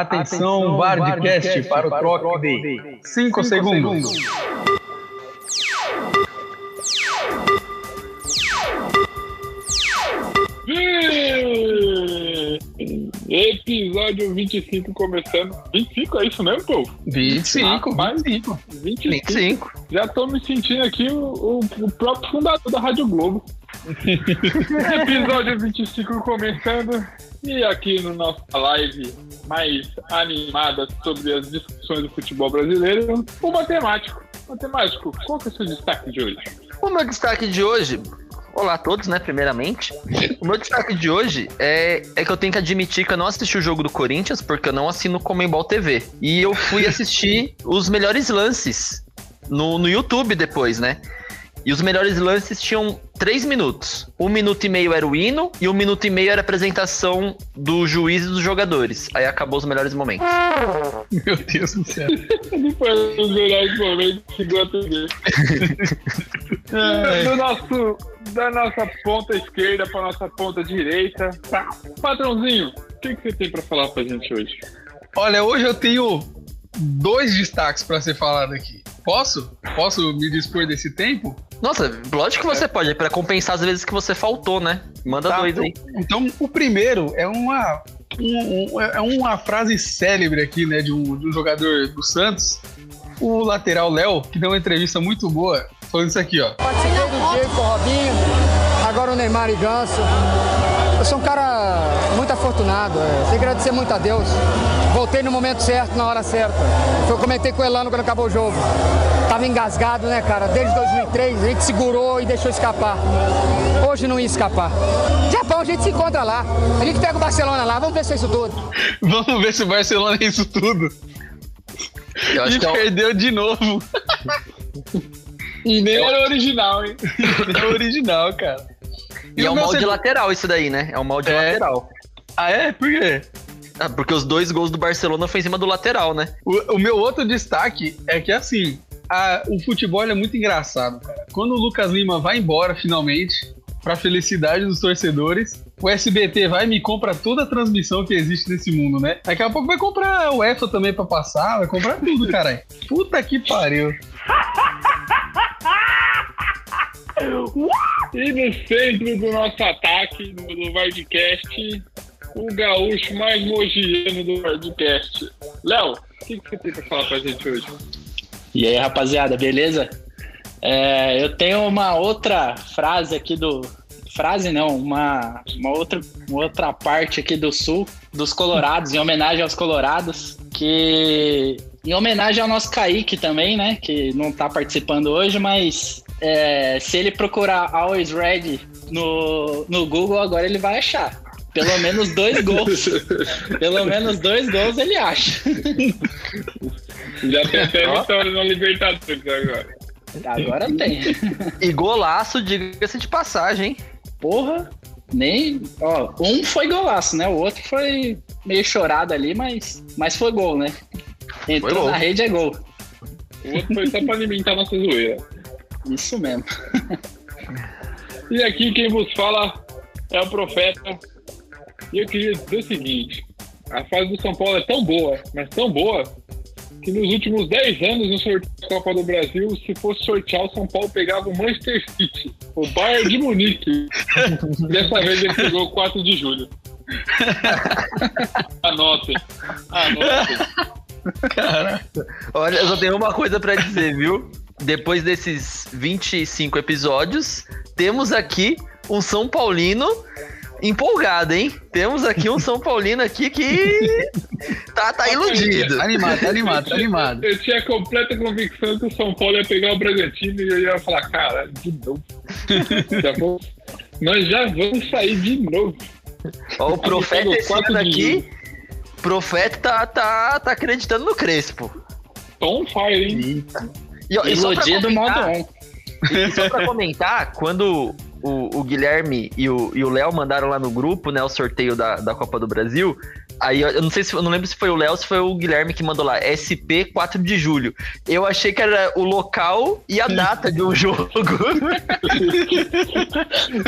Atenção, Bardcast para o troque de 5 segundos. Episódio 25 começando. 25 é isso mesmo, povo? 25, Rapaz, 25. 25. 25. Já tô me sentindo aqui o, o- o próprio fundador da Rádio Globo. Episódio 25 começando. E aqui no nossa live mais animada sobre as discussões do futebol brasileiro, o matemático. Matemático, qual que é o seu destaque de hoje? O meu destaque de hoje. Olá a todos, né? Primeiramente. O meu destaque de hoje é, é que eu tenho que admitir que eu não assisti o jogo do Corinthians, porque eu não assino Comembol TV. E eu fui assistir os melhores lances no, no YouTube depois, né? E os melhores lances tinham três minutos. Um minuto e meio era o hino e um minuto e meio era a apresentação do juiz e dos jogadores. Aí acabou os melhores momentos. Meu Deus do céu. Ele foi um dos melhores momentos que chegou a TV. Do nosso, da nossa ponta esquerda para nossa ponta direita. Tá. Patrãozinho, o que, que você tem para falar pra gente hoje? Olha, hoje eu tenho dois destaques para ser falado aqui. Posso? Posso me dispor desse tempo? Nossa, lógico que você pode, para compensar as vezes que você faltou, né? Manda Tá, dois aí. Então, o primeiro é uma, um- um- é uma frase célebre aqui, né, de um, de um jogador do Santos, o lateral Léo, que deu uma entrevista muito boa, falando isso aqui, ó. Participei do Diego com o Robinho, agora o Neymar e Ganso. Eu sou um cara afortunado, é. tenho que agradecer muito a Deus. Voltei no momento certo, na hora certa. Eu comentei com o Elano quando acabou o jogo. Tava engasgado, né, cara? Desde 2003 a gente segurou e deixou escapar. Hoje não ia escapar. Japão, a gente se encontra lá. A gente pega o Barcelona lá, vamos ver se é isso tudo. Vamos ver se o Barcelona é isso tudo. Eu acho e que é perdeu de novo. E nem era original, hein? é original, cara. E é o um mal de segundo- lateral isso daí, né? É um mal de É. lateral. Ah, é? Por quê? Ah, porque os dois gols do Barcelona foi em cima do lateral, né? O, o meu outro destaque é que, assim, a- o futebol é muito engraçado, cara. Quando o Lucas Lima vai embora, finalmente, pra felicidade dos torcedores, o SBT vai e me compra toda a transmissão que existe nesse mundo, né? Daqui a pouco vai comprar o EFA também pra passar, vai comprar tudo, caralho. Puta que pariu. E no centro do nosso ataque, no, Vardcast, o gaúcho mais mogiano do Vardcast. Léo, o que, que você tem pra falar pra gente hoje? E aí, rapaziada, beleza? É, eu tenho uma outra frase aqui do. Frase não, uma, uma, outra, uma outra parte aqui do sul, dos Colorados, em homenagem aos Colorados, que. Em homenagem ao nosso Kaique também, né? Que não tá participando hoje, mas é, se ele procurar Always Ready no, no Google, agora ele vai achar. Pelo menos dois gols. Pelo menos dois gols ele acha. Já tem até vitória na Libertadores agora. Agora tem. E golaço, diga-se de passagem, hein? Porra, nem. Ó, um foi golaço, né? O outro foi meio chorado ali, mas, mas foi gol, né? Entrou na rede é gol. O outro foi só pra alimentar nossa zoeira. Isso mesmo. E aqui quem vos fala é o Profeta. E eu queria dizer o seguinte: a fase do São Paulo é tão boa, mas tão boa, que nos últimos 10 anos no sorteio da Copa do Brasil, se fosse sortear, o São Paulo pegava o Manchester City, o Bayern de Munique. Dessa vez ele pegou o 4 de julho. Anotem. Anotem. Olha, eu só tenho uma coisa pra dizer, viu? Depois desses 25 episódios, temos aqui um São Paulino empolgado, hein? Temos aqui um São Paulino aqui que tá, tá iludido. Tá animado, tá animado, tá animado. Eu tinha completa convicção que o São Paulo ia pegar o Bragantino e eu ia falar, cara, de novo. Já vou- Nós já vamos sair de novo. Ó, o profeta esse quatro ano de aqui, julho. profeta tá, tá, tá acreditando no Crespo. Tom fire, hein? E, ó, e só pra Iludido modo comentar- 1. E só pra comentar, quando o, o Guilherme e o Léo mandaram lá no grupo, né, o sorteio da, da Copa do Brasil. Aí eu não sei se eu não lembro se foi o Léo ou se foi o Guilherme que mandou lá, SP 4 de julho. Eu achei que era o local e a data de um jogo.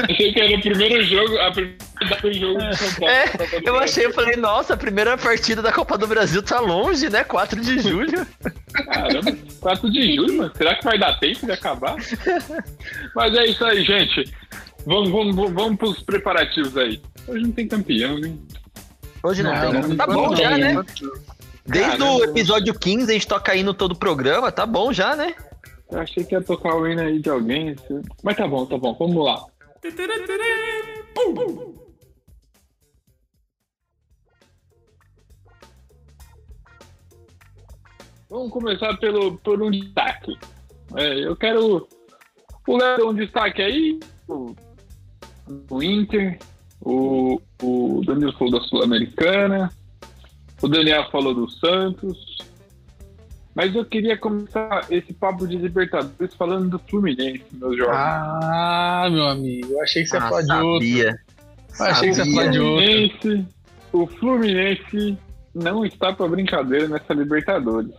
achei que era o primeiro jogo, a primeira data do jogo de São Paulo. É, eu achei, eu falei, nossa, a primeira partida da Copa do Brasil tá longe, né? 4 de julho. Caramba, 4 de julho, mano. Será que vai dar tempo de acabar? Mas é isso aí, gente. Vamos, vamos, vamos pros preparativos aí. Hoje não tem campeão, hein? Hoje não, não tem. Não tá bom já, né? Desde o episódio 15 a gente toca indo todo o programa, tá bom já, né? Eu achei que ia tocar o hino aí de alguém. Assim. Mas tá bom, tá bom, vamos lá. Vamos começar pelo, por um destaque. É, eu quero o Léo um destaque aí, o, o Inter, o, o Danilo falou da Sul-Americana, o Daniel falou do Santos. Mas eu queria começar esse papo de Libertadores falando do Fluminense, meus jovens. Ah, meu amigo, eu achei que você ah, ia falar de outro. Eu achei que você ia falar de outro. O Fluminense não está para brincadeira nessa Libertadores.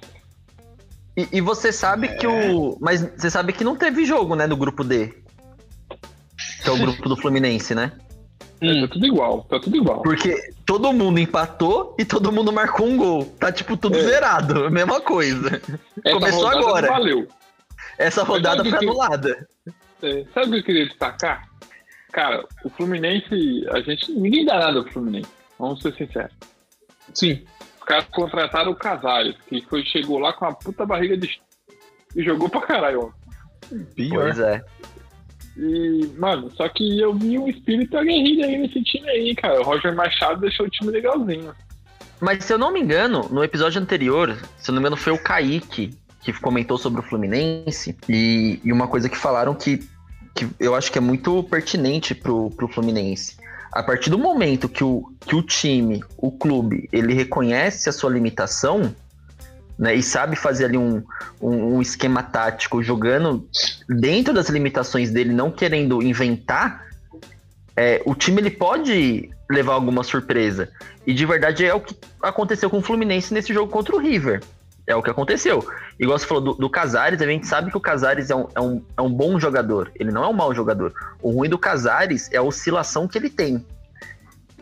E, e, você sabe é. que o. Mas você sabe que não teve jogo, né, no grupo D. Que é o grupo do Fluminense, né? Hum. tá tudo igual, tá tudo igual. Porque todo mundo empatou e todo mundo marcou um gol. Tá tipo tudo é. zerado, mesma coisa. Essa Começou agora. Valeu. Essa rodada foi anulada. É, sabe o que eu queria destacar? Cara, o Fluminense, a gente. Ninguém dá nada pro Fluminense. Vamos ser sinceros. Sim. Os caras contrataram o Casares, que foi, chegou lá com a puta barriga de. e jogou pra caralho, ó. Pior. Pois é. E, mano, só que eu vi um espírito aguerrido aí nesse time aí, cara. O Roger Machado deixou o time legalzinho. Mas se eu não me engano, no episódio anterior, se eu não me engano, foi o Kaique que comentou sobre o Fluminense. E, e uma coisa que falaram que, que eu acho que é muito pertinente pro, pro Fluminense. A partir do momento que o, que o time, o clube, ele reconhece a sua limitação, né, e sabe fazer ali um, um, um, esquema tático jogando dentro das limitações dele, não querendo inventar, é, o time ele pode levar alguma surpresa. E de verdade é o que aconteceu com o Fluminense nesse jogo contra o River. É o que aconteceu. Igual você falou do, do Casares, a gente sabe que o Casares é um, é, um, é um bom jogador. Ele não é um mau jogador. O ruim do Casares é a oscilação que ele tem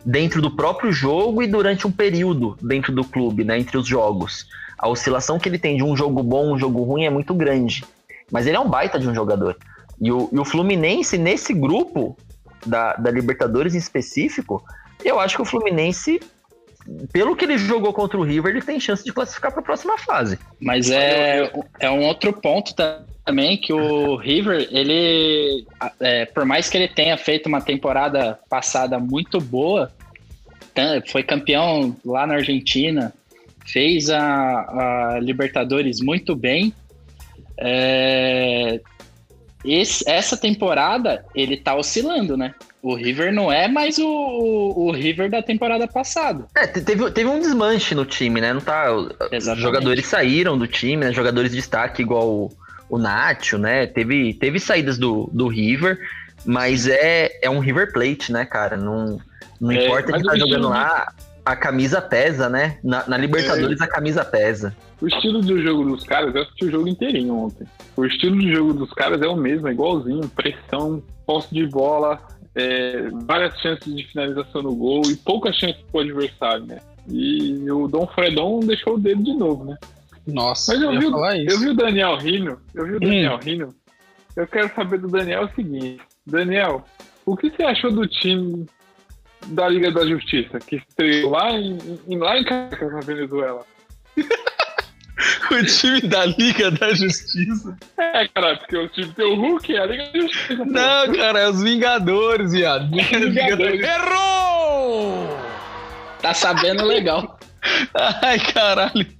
dentro do próprio jogo e durante um período dentro do clube, né, entre os jogos a oscilação que ele tem de um jogo bom, um jogo ruim é muito grande. Mas ele é um baita de um jogador. E o, e o Fluminense, nesse grupo da, da Libertadores em específico, eu acho que o Fluminense, pelo que ele jogou contra o River, ele tem chance de classificar para a próxima fase. Mas é, é um outro ponto também que o River, ele, é, por mais que ele tenha feito uma temporada passada muito boa, foi campeão lá na Argentina, fez a, a Libertadores muito bem. É, esse, essa temporada ele tá oscilando, né? O River não é mais o, o, River da temporada passada. É, teve, teve um desmanche no time, né? Não tá. Exatamente. Os jogadores saíram do time, né? Jogadores de destaque igual o, o Nacho, né? Teve, teve saídas do, do River, mas é, é um River Plate, né, cara? Não, não é, importa quem tá jogando lá a camisa pesa, né? Na, na Libertadores é. a camisa pesa. O estilo de jogo dos caras, eu assisti o jogo inteirinho ontem. O estilo de jogo dos caras é o mesmo, é igualzinho. Pressão, posse de bola, é, várias chances de finalização no gol e poucas chances pro adversário, né? E o Dom Fredon deixou o dedo de novo, né? Nossa, Mas eu, vi, eu vi o Daniel Rino, eu vi o Daniel hum. Rino. Eu quero saber do Daniel o seguinte: Daniel, o que você achou do time da Liga da Justiça, que estreou lá em, em, lá em Caracas, na Venezuela. o time da Liga da Justiça. É, cara, porque o time tem o Hulk é a Liga da Justiça. Não, cara, é os Vingadores, viado. Vingadores. Errou! Tá sabendo legal. Ai, caralho.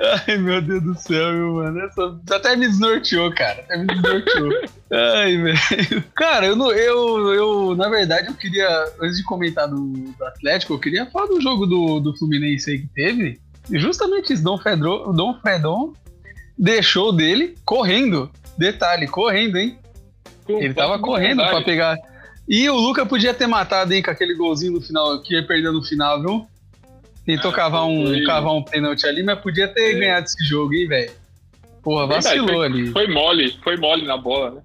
Ai, meu Deus do céu, meu mano. Essa... Até me desnorteou, cara. Até me desnorteou. Ai, velho. Cara, eu, eu, eu, na verdade, eu queria, antes de comentar do, do Atlético, eu queria falar do jogo do, do Fluminense aí que teve. E justamente isso, Dom Fredon, Dom Fredon deixou dele correndo. Detalhe, correndo, hein? Ele tava correndo pra vontade. pegar. E o Luca podia ter matado, hein, com aquele golzinho no final, que ia perder no final, viu? Tentou Ah, cavar, um, foi. cavar um pênalti ali, mas podia ter É. ganhado esse jogo, hein, velho? Porra, Verdade, vacilou foi, ali. Foi mole, foi mole na bola, né?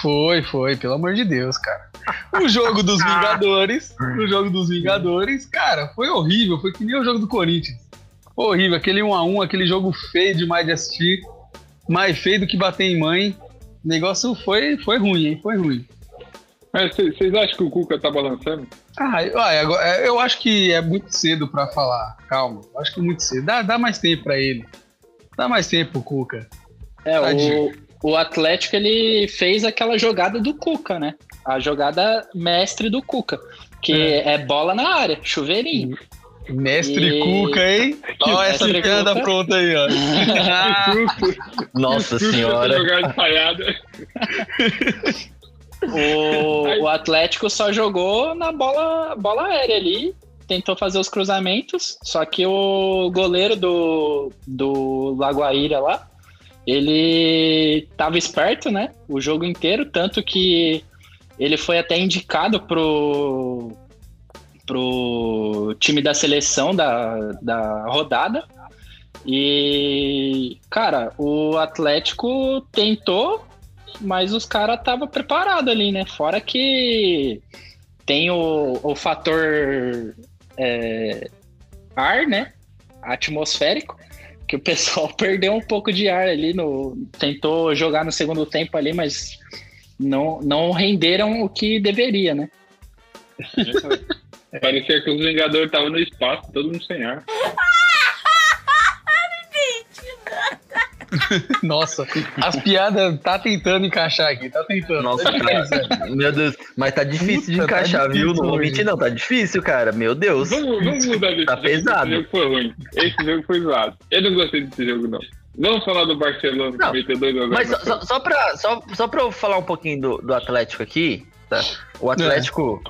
Foi, foi, pelo amor de Deus, cara. O jogo dos Vingadores, o jogo dos Vingadores, cara, foi horrível, foi que nem o jogo do Corinthians. Horrível, aquele 1 a 1 aquele jogo feio demais de assistir, mais feio do que bater em mãe. O negócio foi, foi ruim, hein? Foi ruim. Mas cê- vocês acham que o Cuca tá balançando? Ah, eu, ah, agora- eu acho que é muito cedo pra falar. Calma, eu acho que é muito cedo. Dá, dá mais tempo pra ele. Dá mais tempo pro Cuca. É, Tadinho. o, o Atlético ele fez aquela jogada do Cuca, né? A jogada mestre do Cuca. Que é, bola na área, chuveirinho. Mestre E- Cuca, hein? Ó, essa piada pronta aí, ó. Nossa senhora. jogada ensaiada. O, o Atlético só jogou na bola, bola aérea ali, tentou fazer os cruzamentos, só que o goleiro do, do Lagoaíra lá, ele tava esperto, né? O jogo inteiro, tanto que ele foi até indicado pro, pro time da seleção da, da rodada. E, cara, o Atlético tentou, mas os caras estavam preparados ali, né? Fora que tem o, o fator é, ar, né? Atmosférico, que o pessoal perdeu um pouco de ar ali, no, tentou jogar no segundo tempo ali, mas não, não renderam o que deveria, né? Parecia que os Vingadores estavam no espaço, todo mundo sem ar. Nossa, as piadas tá tentando encaixar aqui, tá tentando. Nossa, Tá. Meu Deus. Mas tá difícil de Puta, tá encaixar, viu? difícil Não vou mentir, não. Tá difícil, cara. Meu Deus. Vamos, vamos mudar desse Tá jogo. pesado. Esse jogo foi ruim. Esse jogo foi zoado. Eu não gostei desse jogo, não. Vamos falar do Barcelona Não, que meteu Mas só, só, só, pra, só, só pra eu falar um pouquinho do, do Atlético aqui, tá? O Atlético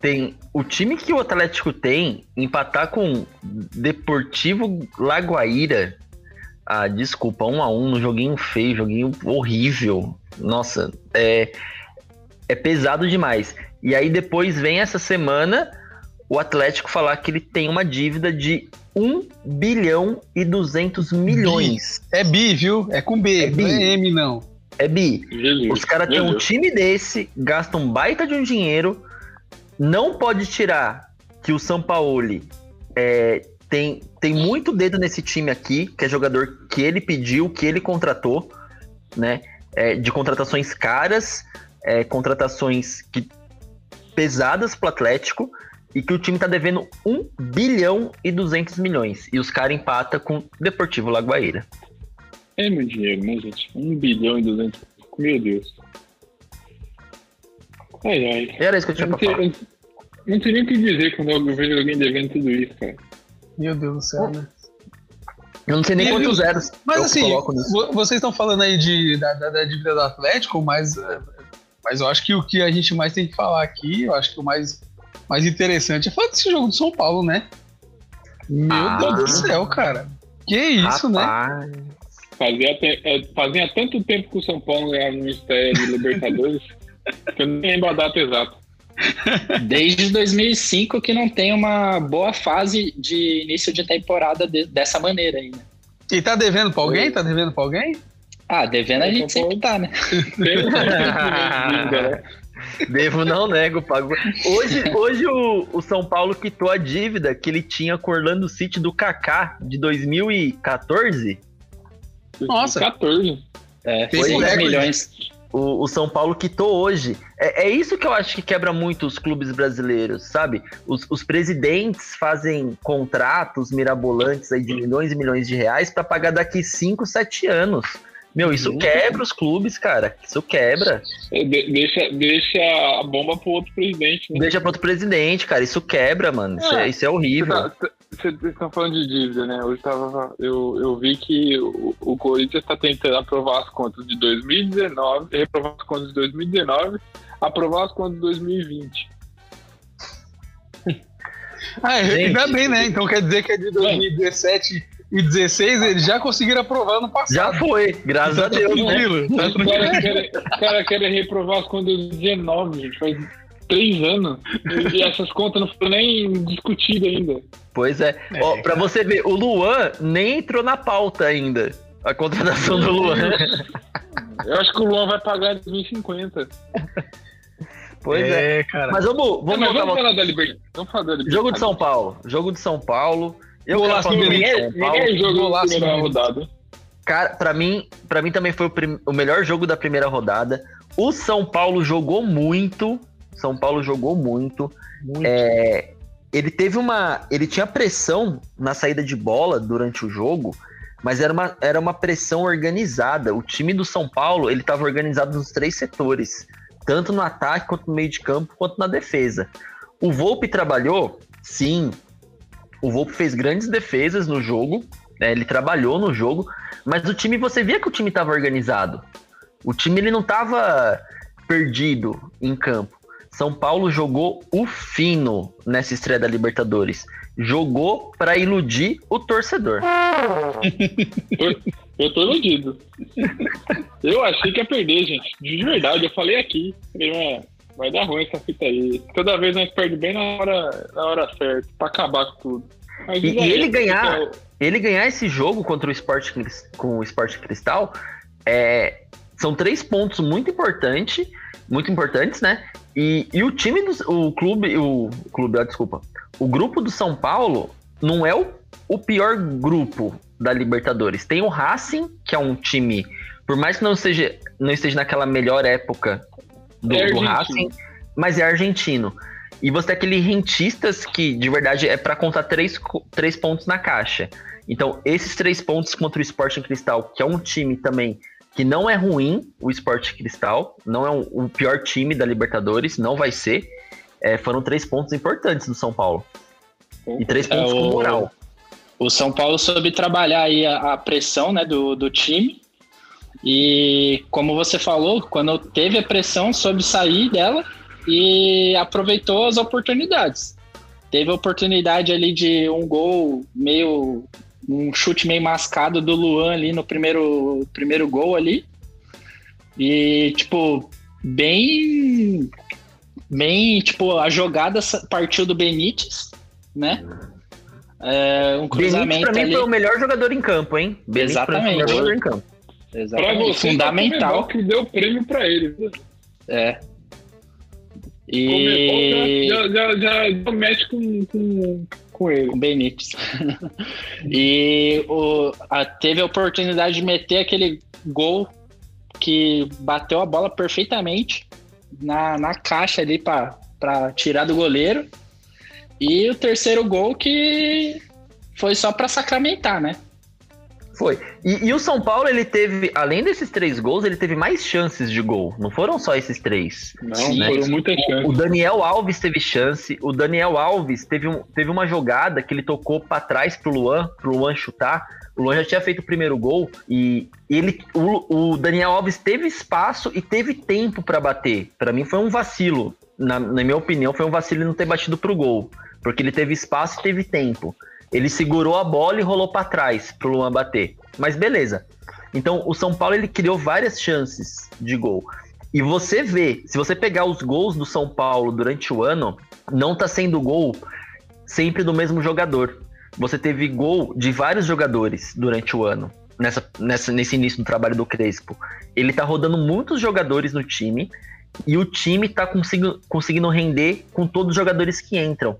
tem. O time que o Atlético tem, empatar com Deportivo Lagoaíra. Ah, desculpa, um a um no joguinho feio, joguinho horrível. Nossa, é, é pesado demais. E aí depois vem essa semana o Atlético falar que ele tem uma dívida de 1 bilhão e 200 milhões. É bi, viu? É com B, É bi. não é M, não. É bi. Jesus. Os caras têm um time desse, gastam um baita de um dinheiro, não pode tirar que o Sampaoli é, tem, tem muito dedo nesse time aqui, que é jogador que ele pediu, que ele contratou, né? É, de contratações caras, é, contratações que, pesadas pro Atlético, e que o time tá devendo 1 bilhão e 200 milhões. E os caras empatam com o Deportivo Lagoaíra. É muito dinheiro, né, gente? Um bilhão e duzentos. Meu Deus. Ai, ai. Era isso que eu Eu tinha não pra sei, falar. eu não sei nem o que dizer quando eu vejo alguém devendo tudo isso, cara. Meu Deus do céu, né? Eu não sei nem E quantos zeros Mas eu assim, coloco nisso. vo- vocês estão falando aí de, da, da, da dívida do Atlético, mas, eh, mas eu acho que o que a gente mais tem que falar aqui, eu acho que o mais, mais interessante é falar desse jogo do São Paulo, né? Meu Ah. Deus do céu, cara. Que isso, né? Rapaz. Fazia, te- é, fazia tanto tempo que o São Paulo ganhava no estreia de Libertadores que eu nem lembro a data exata. Desde 2005 que não tem uma boa fase de início de temporada de- dessa maneira né? E tá devendo pra alguém? Tá devendo pra alguém? Ah, devendo a gente sempre tá, né? Tem ainda, né? Devo não nego, pago. Hoje, hoje o, o São Paulo quitou a dívida que ele tinha com o Orlando City do Kaká de 2014. Nossa. 14. É, 6 recorde. milhões. O, o São Paulo quitou hoje. É, é isso que eu acho que quebra muito os clubes brasileiros, sabe? Os, os presidentes fazem contratos mirabolantes aí de milhões e milhões de reais para pagar daqui 5, 7 anos. Meu, isso Uhum. quebra os clubes, cara. Isso quebra. É, de- deixa, deixa a bomba pro outro presidente, né? Deixa para outro presidente, cara. Isso quebra, mano. Isso, é, É. isso é horrível. Vocês estão falando de dívida, né? Hoje tava, eu, eu vi que o, o Corinthians está tentando aprovar as contas de 2019, reprovar as contas de 2019, aprovar as contas de 2020. Ah, Gente. ainda bem, né? Então quer dizer que a de 2017 2016 eles já conseguiram aprovar no passado. Já foi, graças Tá a Deus, né? tá caras querem, os caras querem reprovar as contas dos 19, gente. Faz três anos. E, essas contas não foram nem discutidas ainda. Pois é. Ó, pra você ver, o Luan nem entrou na pauta ainda. A contratação do Luan. Eu acho que o Luan vai pagar em 2050. Pois é. é, cara. Mas vamos, Não, vamos mas voltar vamos falar da Libertadores. Vamos falar da Libertadores. jogo de São Paulo. Jogo de São Paulo. Eu Golaço do do Ninguém, São Paulo. ninguém jogou na Golaço primeira rodada. Cara, pra mim, pra mim também foi o, prim- o melhor jogo da primeira rodada. O São Paulo jogou muito. São Paulo jogou muito. Muito. É, ele teve uma. Ele tinha pressão na saída de bola durante o jogo, mas era uma, era uma pressão organizada. O time do São Paulo ele estava organizado nos três setores, tanto no ataque, quanto no meio de campo, quanto na defesa. O Volpe trabalhou, sim. O Volpe fez grandes defesas no jogo, né, ele trabalhou no jogo, mas o time, você via que o time estava organizado. O time ele não estava perdido em campo. São Paulo jogou o fino nessa estreia da Libertadores. Jogou para iludir o torcedor. Eu tô iludido. Eu achei que ia perder, gente. De verdade, eu falei aqui. Falei, "É, vai dar ruim essa fita aí. Toda vez nós perdemos bem na hora, na hora certa, pra acabar com tudo. Mas E- aí, ele ganhar- então, Ele ganhar esse jogo contra o Sport com o Sport Cristal é, são três pontos muito importantes, muito importantes, né? E, e o time do o clube, o clube, ah, desculpa, o grupo do São Paulo não é o, o pior grupo da Libertadores. Tem o Racing, que é um time, por mais que não seja não esteja naquela melhor época do, É do. Racing, mas é argentino. E você tem aquele rentistas que, de verdade, é para contar três, três pontos na caixa. Então, esses três pontos contra o Sporting Cristal, que é um time também que não é ruim, o Sporting Cristal, não é um- o pior time da Libertadores, não vai ser. é, foram três pontos importantes do São Paulo. E três É, pontos com o- moral. O São Paulo soube trabalhar aí a, a pressão né, do, do time. E como você falou, quando teve a pressão, soube sair dela e aproveitou as oportunidades. Teve a oportunidade ali de um gol meio. Um chute meio mascado do Luan ali no primeiro, primeiro gol ali. E, tipo, bem. Bem, tipo, a jogada partiu do Benítez, né? É, um Benítez, cruzamento pra mim, ali. foi o melhor jogador em campo, hein? Benítez, pra mim, foi o melhor Exatamente. jogador em campo. Pra Exatamente. você, Fundamental. o que deu prêmio pra ele. É. Comebol E. já, já, já, já mexe com, com, com ele. Com Benítez. e o, a- teve a oportunidade de meter aquele gol que bateu a bola perfeitamente na, na caixa ali para tirar do goleiro. E o terceiro gol que foi só para sacramentar, né? Foi. E, e o São Paulo, ele teve, além desses três gols, ele teve mais chances de gol. Não foram só esses três. Não, Sim, foram né? muitas O chances. Daniel Alves teve chance. O Daniel Alves teve, um, teve uma jogada que ele tocou pra trás pro Luan, pro Luan chutar. O Luan já tinha feito o primeiro gol e ele, o, o Daniel Alves teve espaço e teve tempo pra bater. Pra mim foi um vacilo. Na, na minha opinião, foi um vacilo não ter batido pro gol, porque ele teve espaço e teve tempo. Ele segurou a bola e rolou pra trás pro Luan bater. Mas beleza. Então, o São Paulo ele criou várias chances de gol. E você vê, se você pegar os gols do São Paulo durante o ano, não tá sendo gol sempre do mesmo jogador. Você teve gol de vários jogadores durante o ano, nessa, nessa, nesse início do trabalho do Crespo. Ele tá rodando muitos jogadores no time e o time tá conseguindo, conseguindo render com todos os jogadores que entram.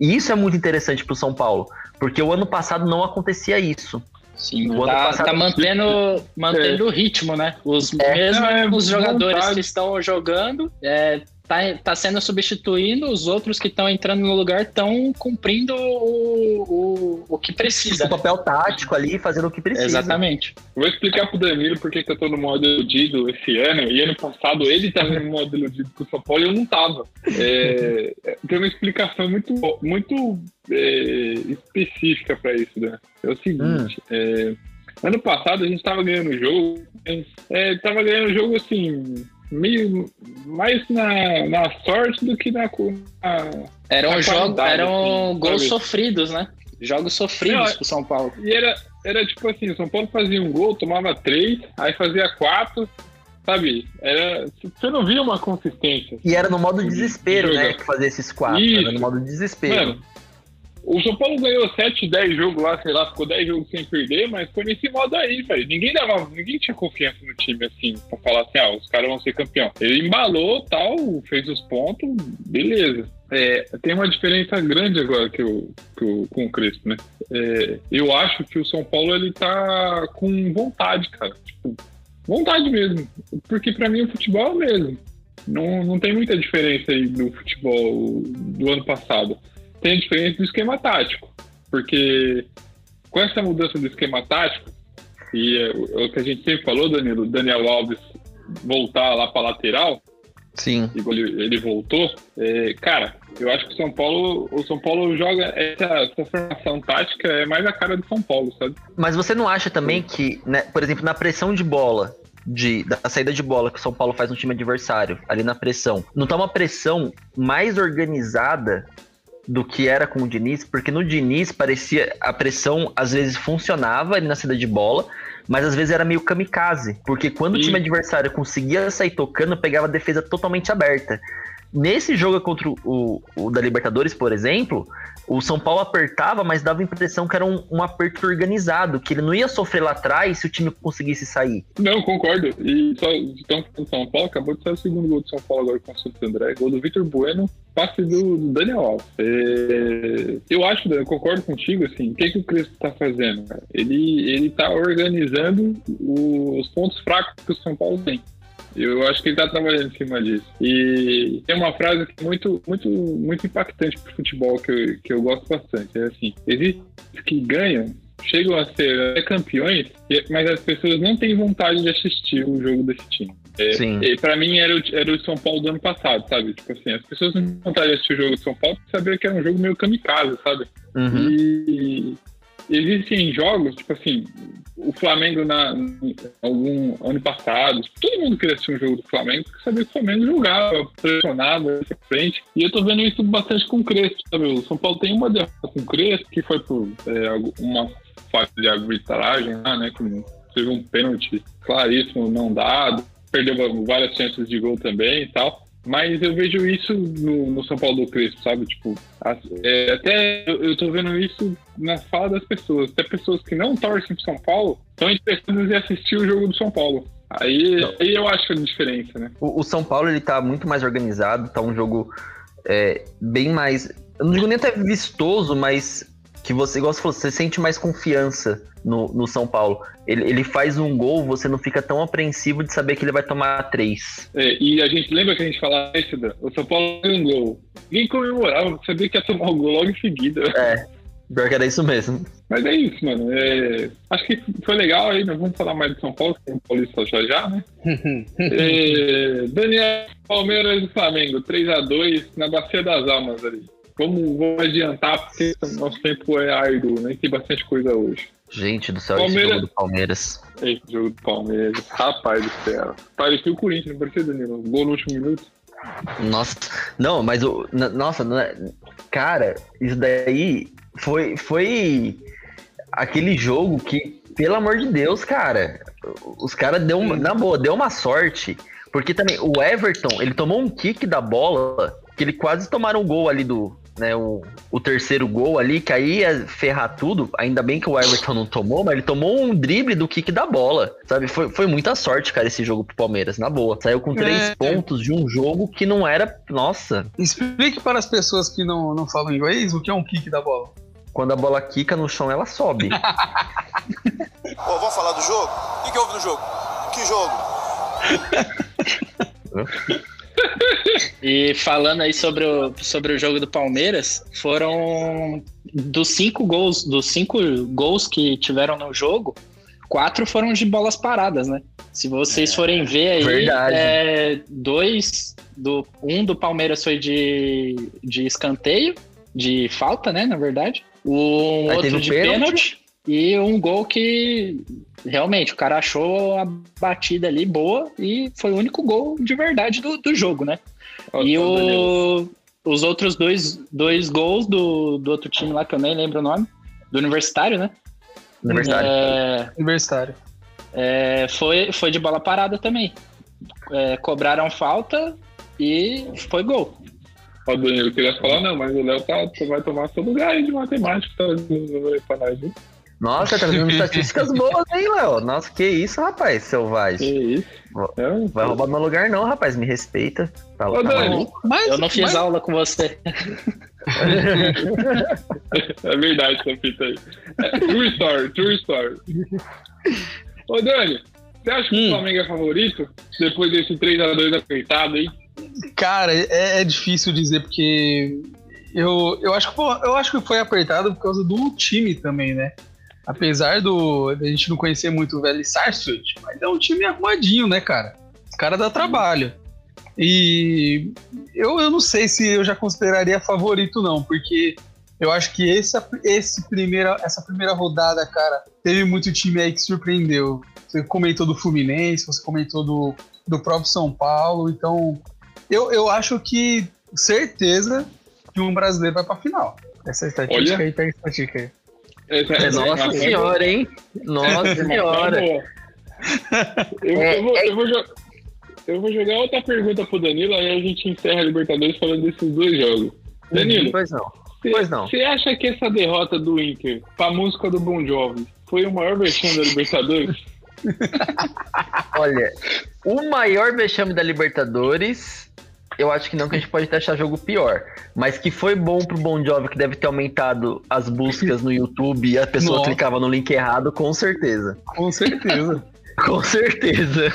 E isso é muito interessante pro São Paulo, porque o ano passado não acontecia isso. Sim, O ano tá, passado- tá mantendo, mantendo o ritmo, né? Os mesmos Não, é os jogadores vontade. que estão jogando é, tá, tá sendo substituindo, os outros que estão entrando no lugar estão cumprindo o, o, o que precisa. O papel tático ali, fazendo o que precisa. Exatamente. Vou explicar pro Danilo porque que eu tô no modo iludido esse ano. E ano passado ele tava no modo iludido com o São Paulo e eu não tava. É, tem uma explicação muito, muito é, específica pra isso, né? É o seguinte. é, ano passado a gente tava ganhando o jogo. É, tava ganhando o jogo assim. Meio mais na, na sorte do que na, na Eram, jogos, eram assim, gols sabe? sofridos, né? Jogos sofridos Não, pro São Paulo. E era, era tipo assim, o São Paulo fazia um gol, tomava três, aí fazia quatro, sabe? Era, você não via uma consistência. E era no modo desespero, né? Jogar. Que fazia esses quatro. Isso. Era no modo desespero. Mano, o São Paulo ganhou 7, 10 jogos lá, sei lá, ficou 10 jogos sem perder, mas foi nesse modo aí, velho. Ninguém dava, ninguém tinha confiança no time, assim, pra falar assim, ah, os caras vão ser campeão. Ele embalou, tal, fez os pontos, beleza. É, tem uma diferença grande agora que eu, que eu, com o Crespo, né? É, eu acho que o São Paulo, ele tá com vontade, cara. Tipo, vontade mesmo. Porque pra mim o futebol é o mesmo. Não, não tem muita diferença aí do futebol do ano passado tem a diferença do esquema tático. Porque com essa mudança do esquema tático, e é o que a gente sempre falou, Danilo, Daniel Alves voltar lá para lateral, Sim. ele, ele voltou, é, cara, eu acho que o São Paulo, o São Paulo joga essa, essa formação tática é mais a cara do São Paulo, sabe? Mas você não acha também que, né, por exemplo, na pressão de bola, de, da saída de bola que o São Paulo faz no time adversário, ali na pressão, não tá uma pressão mais organizada do que era com o Diniz, porque no Diniz parecia a pressão às vezes funcionava ali na saída de bola, mas às vezes era meio kamikaze, porque quando o Sim. time adversário conseguia sair tocando, pegava a defesa totalmente aberta. Nesse jogo contra o, o da Libertadores, por exemplo, o São Paulo apertava, mas dava a impressão que era um, um aperto organizado, que ele não ia sofrer lá atrás se o time conseguisse sair. Não, concordo. E só então do São Paulo, acabou de sair o segundo gol do São Paulo agora com o Santo André, gol do Vitor Bueno, passe do, do Daniel Alves. É, eu acho, eu concordo contigo, assim, o que, que o Crespo tá fazendo? Cara? Ele, ele tá organizando os pontos fracos que o São Paulo tem. Eu acho que ele tá trabalhando em cima disso. E tem uma frase que é muito, muito, muito impactante pro futebol que eu, que eu gosto bastante. É assim, existem que ganham, chegam a ser até campeões, mas as pessoas não têm vontade de assistir o jogo desse time. É, Sim. e pra mim era o, era o São Paulo do ano passado, sabe? Tipo assim, as pessoas não vontade de assistir o jogo do São Paulo porque saber que era um jogo meio kamikaze, sabe? Uhum. E existem jogos, tipo assim, o Flamengo na algum ano passado, todo mundo queria assistir um jogo do Flamengo porque sabia que o Flamengo jogava, pressionado, pra frente. E eu tô vendo isso bastante com o Crespo, sabe? O São Paulo tem uma derrota com o Crespo, que foi por é, uma falha de arbitragem lá, né? Que teve um pênalti claríssimo não dado, perdeu várias chances de gol também e tal. Mas eu vejo isso no, no São Paulo do Crespo, sabe? Tipo, as- é, até eu, eu tô vendo isso na fala das pessoas. Até pessoas que não torcem pro São Paulo estão interessadas em assistir o jogo do São Paulo. Aí, aí eu acho a diferença, né? O, o São Paulo ele tá muito mais organizado, tá um jogo é, bem mais. Eu não digo nem até vistoso, mas que você, igual você falou, você sente mais confiança no, no São Paulo. Ele, ele faz um gol, você não fica tão apreensivo de saber que ele vai tomar três. É, e a gente lembra que a gente falava isso, Dan? o São Paulo ganhou um gol. Ninguém comemorava, sabia que ia tomar o gol logo em seguida. É, pior que era isso mesmo. Mas é isso, mano. É, acho que foi legal aí, nós vamos falar mais do São Paulo, que um paulista já já, né? É, Daniel Palmeiras e Flamengo, 3x2 na Bacia das Almas ali. Vamos, vamos adiantar, porque nosso tempo é árduo, né? Tem bastante coisa hoje. Gente do céu, Palmeiras- esse jogo do Palmeiras. Esse jogo do Palmeiras, rapaz do céu. Parecia o Corinthians, não parecia, Danilo? Gol no último minuto. Nossa, não, mas o. Nossa, não é- cara, isso daí foi, foi aquele jogo que, pelo amor de Deus, cara, os caras deu uma, na boa, deu uma sorte, porque também o Everton, ele tomou um kick da bola, que ele quase tomaram um gol ali do, né, o, o terceiro gol ali, que aí ia ferrar tudo, ainda bem que o Everton não tomou, mas ele tomou um drible do kick da bola, sabe, foi, foi muita sorte, cara, esse jogo pro Palmeiras, na boa, saiu com três É. pontos de um jogo que não era, nossa, Explique para as pessoas que não, não falam inglês o que é um kick da bola. quando a bola quica no chão, ela sobe. Pô, vamos falar do jogo? O que, que houve no jogo? Que jogo? E falando aí sobre o, sobre o jogo do Palmeiras, foram dos cinco gols, dos cinco gols que tiveram no jogo, quatro foram de bolas paradas, né? Se vocês forem ver aí, Verdade. é, dois do um do Palmeiras foi de, de escanteio, de falta, né? Na verdade, um teve outro o de pênalti. pênalti e um gol que realmente o cara achou a batida ali boa e foi o único gol de verdade do, do jogo, né? Ó, E Danilo. o, os outros dois, dois gols do, do outro time lá, que eu nem lembro o nome, do Universitário, né? Universitário. É, Universitário. é, foi, foi de bola parada também. É, cobraram falta e foi gol. Ó, Danilo, eu queria falar, não, mas o Léo tá, vai tomar seu lugar aí de matemática, tá pra nós, viu? Nossa, tá trazendo estatísticas boas, hein, Léo? Nossa, que isso, rapaz, Que selvagem. isso? É, Vai roubar meu lugar não, rapaz, me respeita. Tá, Ô, tá Dani? Mas, Eu não fiz mas- aula com você. É verdade essa fita aí. É, true story, true story. Ô, Dani, você acha que Hum. o Flamengo é favorito? Depois desse 3x2 apertado aí? Cara, é, é difícil dizer porque eu, eu, acho que, eu acho que foi apertado por causa do time também, né? Apesar do da gente não conhecer muito o velho Sarsfield, mas é um time arrumadinho, né, cara? Os caras dá trabalho. E eu, eu não sei se eu já consideraria favorito, não, porque eu acho que esse, esse primeira, essa primeira rodada, cara, teve muito time aí que surpreendeu. Você comentou do Fluminense, você comentou do, do próprio São Paulo, então eu, eu acho que certeza que um brasileiro vai pra final. Essa estatística Olha. aí, pega a estatística aí. É, essa- nossa essa- senhora, hein? Nossa essa- senhora. Eu, É, eu vou, eu, vou, jo- eu vou jogar outra pergunta pro Danilo, aí a gente encerra a Libertadores falando desses dois jogos. Danilo, Pois não. você- Pois não. você acha que essa derrota do Inter pra música do Bon Jovi foi o maior vexame da Libertadores? Olha, o maior vexame da Libertadores, eu acho que não que a gente pode até achar jogo pior. Mas que foi bom pro Bon Jovi, que deve ter aumentado as buscas no YouTube e a pessoa Nossa. clicava no link errado, com certeza. Com certeza. Com certeza.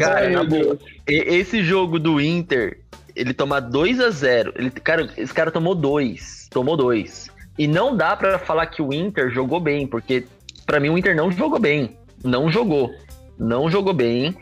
Cara, Ai, na boa. Esse jogo do Inter, ele tomar 2 a 0 ele, cara, esse cara tomou dois. Tomou dois. E não dá pra falar que o Inter jogou bem, porque pra mim o Inter não jogou bem. Não jogou. Não jogou bem.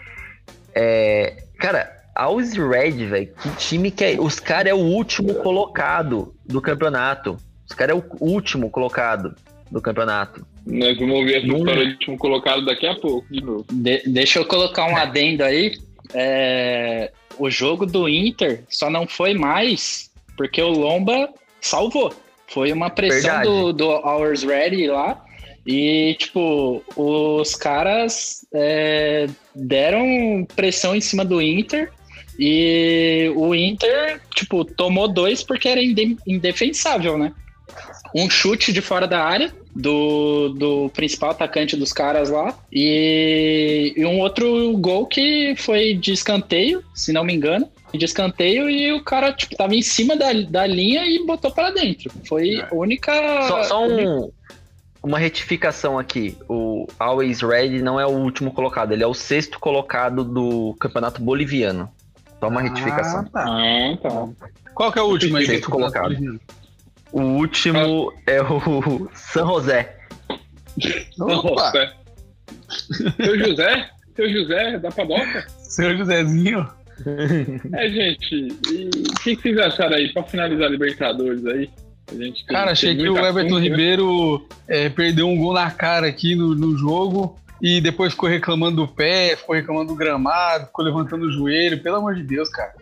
É, cara, Always Red, velho, que time que é. Os caras é o último colocado do campeonato. Os caras é o último colocado do campeonato. Nós vamos ouvir essa história de último colocado daqui a pouco, de novo. De- deixa eu colocar um adendo aí. É, o jogo do Inter só não foi mais porque o Lomba salvou. Foi uma pressão Verdade. do, do Hours Ready lá. E, tipo, os caras é, deram pressão em cima do Inter. E o Inter, tipo, tomou dois porque era inde- indefensável, né? Um chute de fora da área do, do principal atacante dos caras lá. E, e um outro gol que foi de escanteio, se não me engano. De escanteio e o cara, tipo, tava em cima da, da linha e botou para dentro. Foi a única. Só, só um, uma retificação aqui. O Always Red não é o último colocado, ele é o sexto colocado do campeonato boliviano. Só uma retificação. Ah, tá. Ah, tá. Qual que é o último aí? Sexto colocado. O último é o San José. Opa, Nossa. Seu José? Seu José, da Padoca? seu Josézinho. É, gente, e o que, que vocês acharam aí, pra finalizar a Libertadores aí? A gente tem- Cara, achei que o Everton assunto, né? Ribeiro é, perdeu um gol na cara aqui no, no jogo e depois ficou reclamando do pé, ficou reclamando do gramado, ficou levantando o joelho. Pelo amor de Deus, cara.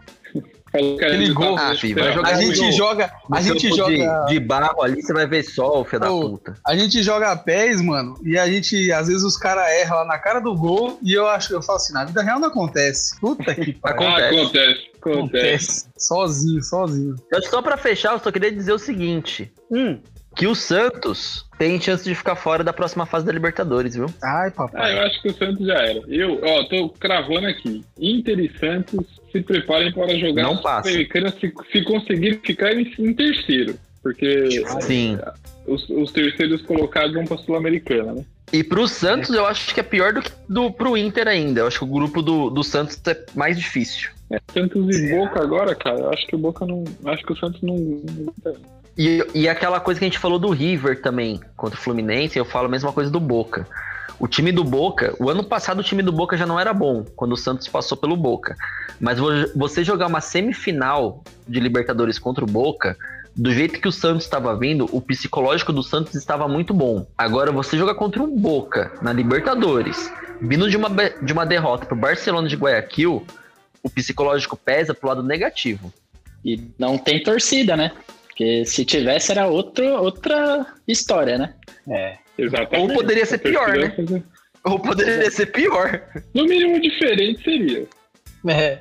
Que Aquele ele gol, tá- ah, filho, vai jogar A gente joga, No a gente joga, de, de barro ali, você vai ver sol, filho da Ô, puta. a gente joga pés, mano, e a gente, às vezes os caras erram lá na cara do gol e eu acho, eu falo assim, na vida real não acontece. Puta que pariu. Ah, Acontece. acontece, acontece. Acontece. Sozinho, sozinho. Eu, só pra fechar, eu só queria dizer o seguinte: Hum. Que o Santos tem chance de ficar fora da próxima fase da Libertadores, viu? Ai, Ah, papai. eu acho que o Santos já era. Eu, ó, tô cravando aqui. Inter e Santos se preparem para jogar Não passa. Sul-Americana se, se conseguir ficar em, em terceiro. Porque Sim. os, os terceiros colocados vão pra Sul-Americana, né? E pro Santos, eu acho que é pior do que do, pro Inter ainda. Eu acho que o grupo do, do Santos é mais difícil. Santos e Boca agora, cara, eu acho que o Boca não. Acho que o Santos não- E, e aquela coisa que a gente falou do River também, contra o Fluminense, eu falo a mesma coisa do Boca. O time do Boca, o ano passado o time do Boca já não era bom, quando o Santos passou pelo Boca. Mas vo- você jogar uma semifinal de Libertadores contra o Boca, do jeito que o Santos estava vindo, o psicológico do Santos estava muito bom. Agora você jogar contra um Boca na Libertadores, vindo de uma, de uma derrota pro Barcelona de Guayaquil, o psicológico pesa pro lado negativo. E não tem torcida, né? Porque se tivesse era outro, outra história, né? É. Exatamente. Ou poderia ser pior, né? Fazer- Ou poderia ser pior. No mínimo diferente seria. É.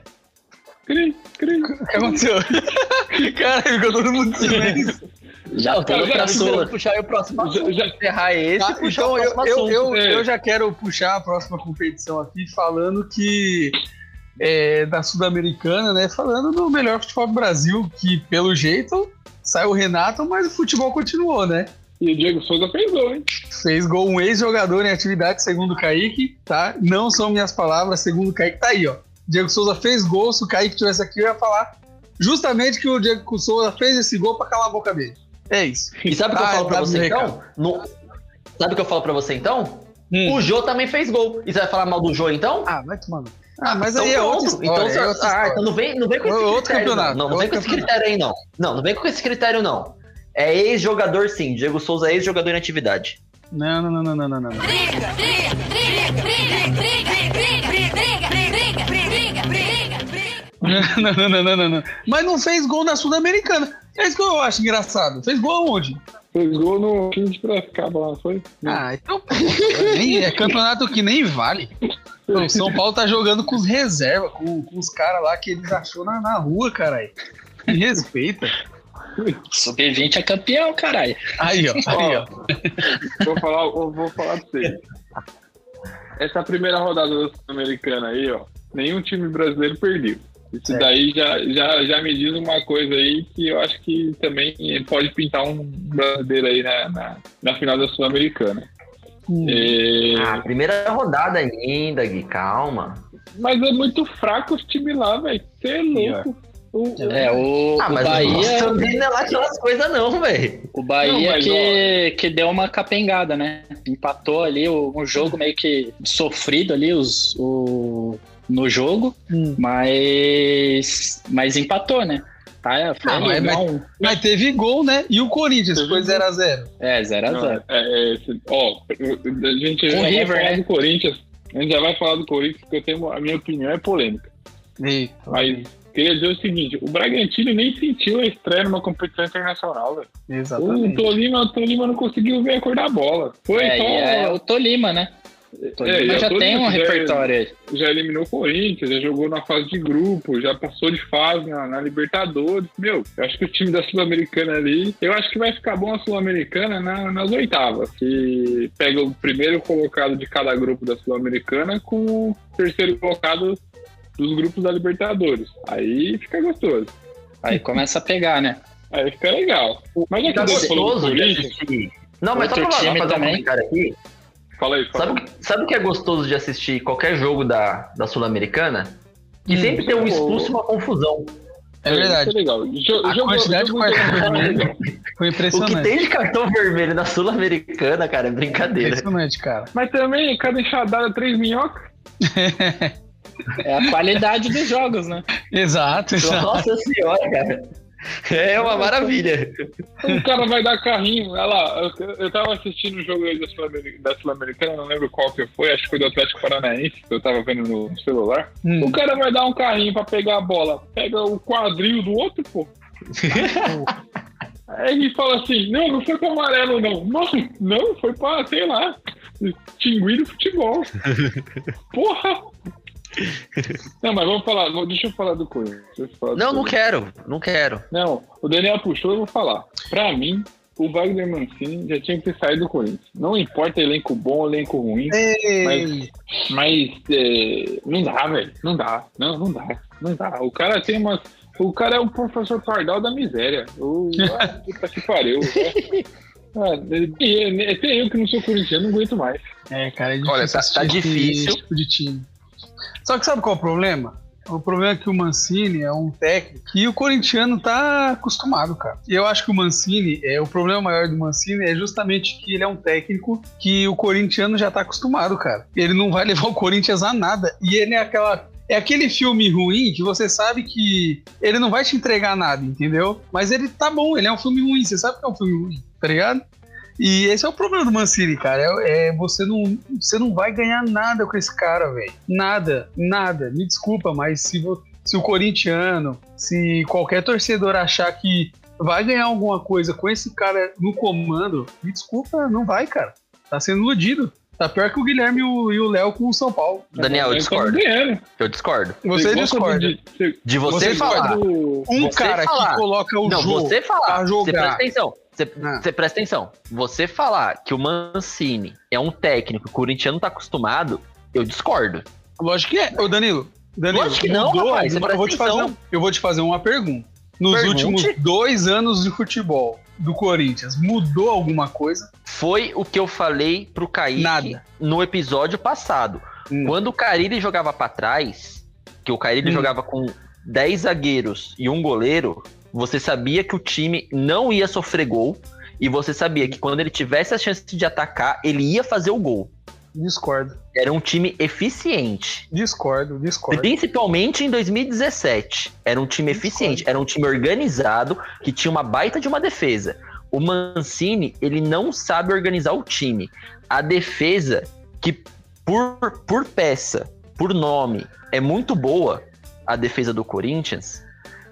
Cri, cri. O que aconteceu? Cara, ficou todo mundo silêncio. Já já- pra já- sua. puxar aí o próximo Já- já- encerrar esse Tá, puxar então o eu, próximo eu, assunto. eu, É. eu já quero puxar a próxima competição aqui falando que é, da Sul-Americana, né? Falando do melhor futebol do Brasil, que pelo jeito saiu o Renato, mas o futebol continuou, né? E o Diego Souza fez gol, hein? Fez gol um ex-jogador em atividade, segundo o Kaique, tá? Não são minhas palavras, segundo o Kaique, tá aí, ó. Diego Souza fez gol, se o Kaique tivesse aqui, eu ia falar justamente que o Diego Souza fez esse gol pra calar a boca dele. É isso. E sabe o que eu Ah, falo pra você então? No- Sabe o que eu falo pra você então? Hum. O Jô também fez gol. E você vai falar mal do Jô então? Ah, vai tomando. Ah, mas Então aí é história. Então, é outra ah, então não vem, não vem com esse Outro critério. campeonato, Não, não, vem com outro esse critério aí, não. Não, não vem com esse critério, não. É ex-jogador, sim. Diego Souza é ex-jogador em atividade. Não, não, não, não, não, não, não. não. Briga, briga, briga, briga, briga, briga, briga, briga, briga, briga, briga. Não, não, não, não, não, não. Mas não fez gol na Sul-Americana. É isso que eu acho engraçado. Fez gol aonde? Fez gol no 15 de Piracicaba lá, foi? Ah, então. nem- é campeonato que nem vale. O São Paulo tá jogando com os reservas, com, com os caras lá que eles achou na, na rua, caralho. Me respeita. Sub-20 é campeão, caralho. Aí, ó. Aí, ó. Vou falar, vou falar pra vocês. Essa primeira rodada da Sul-Americana aí, ó, nenhum time brasileiro perdeu. Isso Certo. daí já, já, já me diz uma coisa aí que eu acho que também pode pintar um brasileiro aí na, na, na final da Sul-Americana. Hum. É, Ah, primeira rodada ainda, Gui, calma. Mas é muito fraco os times lá, velho. Você é louco. O- É, o, Ah, o mas o Bahia, também não é lá aquelas coisas não, velho. o Bahia Não, que, que deu uma capengada, né? Empatou ali o- um jogo meio que sofrido ali os, o, no jogo, Hum. mas, mas empatou, né? Tá, foi Ah, mas- não- Mas teve gol, né? E o Corinthians Teve foi gol. 0x0. É, 0x0. Não, é, é, ó, a gente já o vai River, falar né? do Corinthians. A gente já vai falar do Corinthians, porque eu tenho, a minha opinião é polêmica. Eita. Mas queria dizer o seguinte: o Bragantino nem sentiu a estreia numa competição internacional, velho. O Exatamente. Tolima, o Tolima não conseguiu ver a cor da bola. Foi É, só. é o Tolima, né? É, o já tem um é- repertório aí. Já eliminou o Corinthians, já jogou na fase de grupo, já passou de fase na, na Libertadores. Meu, eu acho que o time da Sul-Americana ali. Eu acho que vai ficar bom a Sul-Americana na- nas oitavas. Que pega o primeiro colocado de cada grupo da Sul-Americana com o terceiro colocado dos grupos da Libertadores. Aí fica gostoso. Aí começa a pegar, né? Aí fica legal. Mas é que Tá você falou do gostoso Corinthians. Não, mas só pra time fazer um também. comentário aqui. Fala aí, fala. Sabe, o que- sabe o que é gostoso de assistir qualquer jogo da, da Sul-Americana? Que Hum. sempre tem um expulso e uma confusão. É verdade. É legal. Jo- A jogo- quantidade de cartão é vermelho legal. foi O que impressionante. tem de cartão vermelho na Sul-Americana, cara, é brincadeira. Impressionante, cara. Mas também, cada enxadada, três minhocas. É a qualidade dos jogos, né? Exato, exato. Nossa senhora, cara. É uma maravilha. O cara vai dar carrinho. Olha lá, eu, eu tava assistindo o jogo da Sul-Ameri- da Sul-Americana, não lembro qual que foi, acho que foi do Atlético Paranaense, que eu tava vendo no celular. Hum. O cara vai dar um carrinho pra pegar a bola, pega o quadril do outro, pô. Aí ele fala assim: não, não foi pra amarelo, não. Não, não, foi pra, sei lá, extinguir do futebol. Porra! Não, mas vamos falar, deixa eu falar do Corinthians. falar do Não, não quero, não quero. Não, o Daniel puxou, eu vou falar. Pra mim, o Wagner Mancini já tinha que ter saído do Corinthians. Não importa elenco bom, elenco ruim, Ei, mas é, não dá, velho. Não dá. Não, não dá. Não dá. O cara tem umas. O cara é um professor pardal da miséria. O, ah, puta que pariu. Ah, tem, tem eu que não sou corintiano, não aguento mais. É, cara, é difícil. Olha, tá- tá difícil. tipo de time. Só que sabe qual é o problema? O problema é que o Mancini é um técnico que o corintiano tá acostumado, cara. E eu acho que o Mancini, é, o problema maior do Mancini é justamente que ele é um técnico que o corintiano já tá acostumado, cara. Ele não vai levar o Corinthians a nada. E ele é aquela. É aquele filme ruim que você sabe que ele não vai te entregar nada, entendeu? Mas ele tá bom, ele é um filme ruim, você sabe que é um filme ruim, tá ligado? E esse é o problema do Mancini, cara. É, é você não, você não vai ganhar nada com esse cara, velho. Nada, nada. Me desculpa, mas se, se o corintiano, se qualquer torcedor achar que vai ganhar alguma coisa com esse cara no comando, me desculpa, não vai, cara. Tá sendo iludido. Tá pior que o Guilherme e o- Léo com o São Paulo. Daniel, eu Eles tão discordo. Eu discordo. Você discorda. de- você- De você, Você falar. discorda. do- Um Você cara falar. que coloca o Não, jogo você falar. Você presta atenção. Você, Ah. presta atenção. Você falar que o Mancini é um técnico que o corintiano tá acostumado, eu discordo. Lógico que é. Ô, Danilo. Danilo, Lógico que não, mudou, rapaz, eu, vou te fazer, um- eu vou te fazer uma pergunta. Nos Pergunte. últimos dois anos de futebol do Corinthians, mudou alguma coisa? Foi o que eu falei pro Kaique Nada. no episódio passado. Hum. Quando o Carilli jogava pra trás, que o Carilli Hum. jogava com 10 zagueiros e um goleiro, você sabia que o time não ia sofrer gol e você sabia que quando ele tivesse a chance de atacar, ele ia fazer o gol. Discordo. Era um time eficiente. Discordo, discordo. Principalmente em 2017. Era um time eficiente, era um time organizado, que tinha uma baita de uma defesa. O Mancini, ele não sabe organizar o time. A defesa, que por, por peça, por nome, é muito boa, a defesa do Corinthians.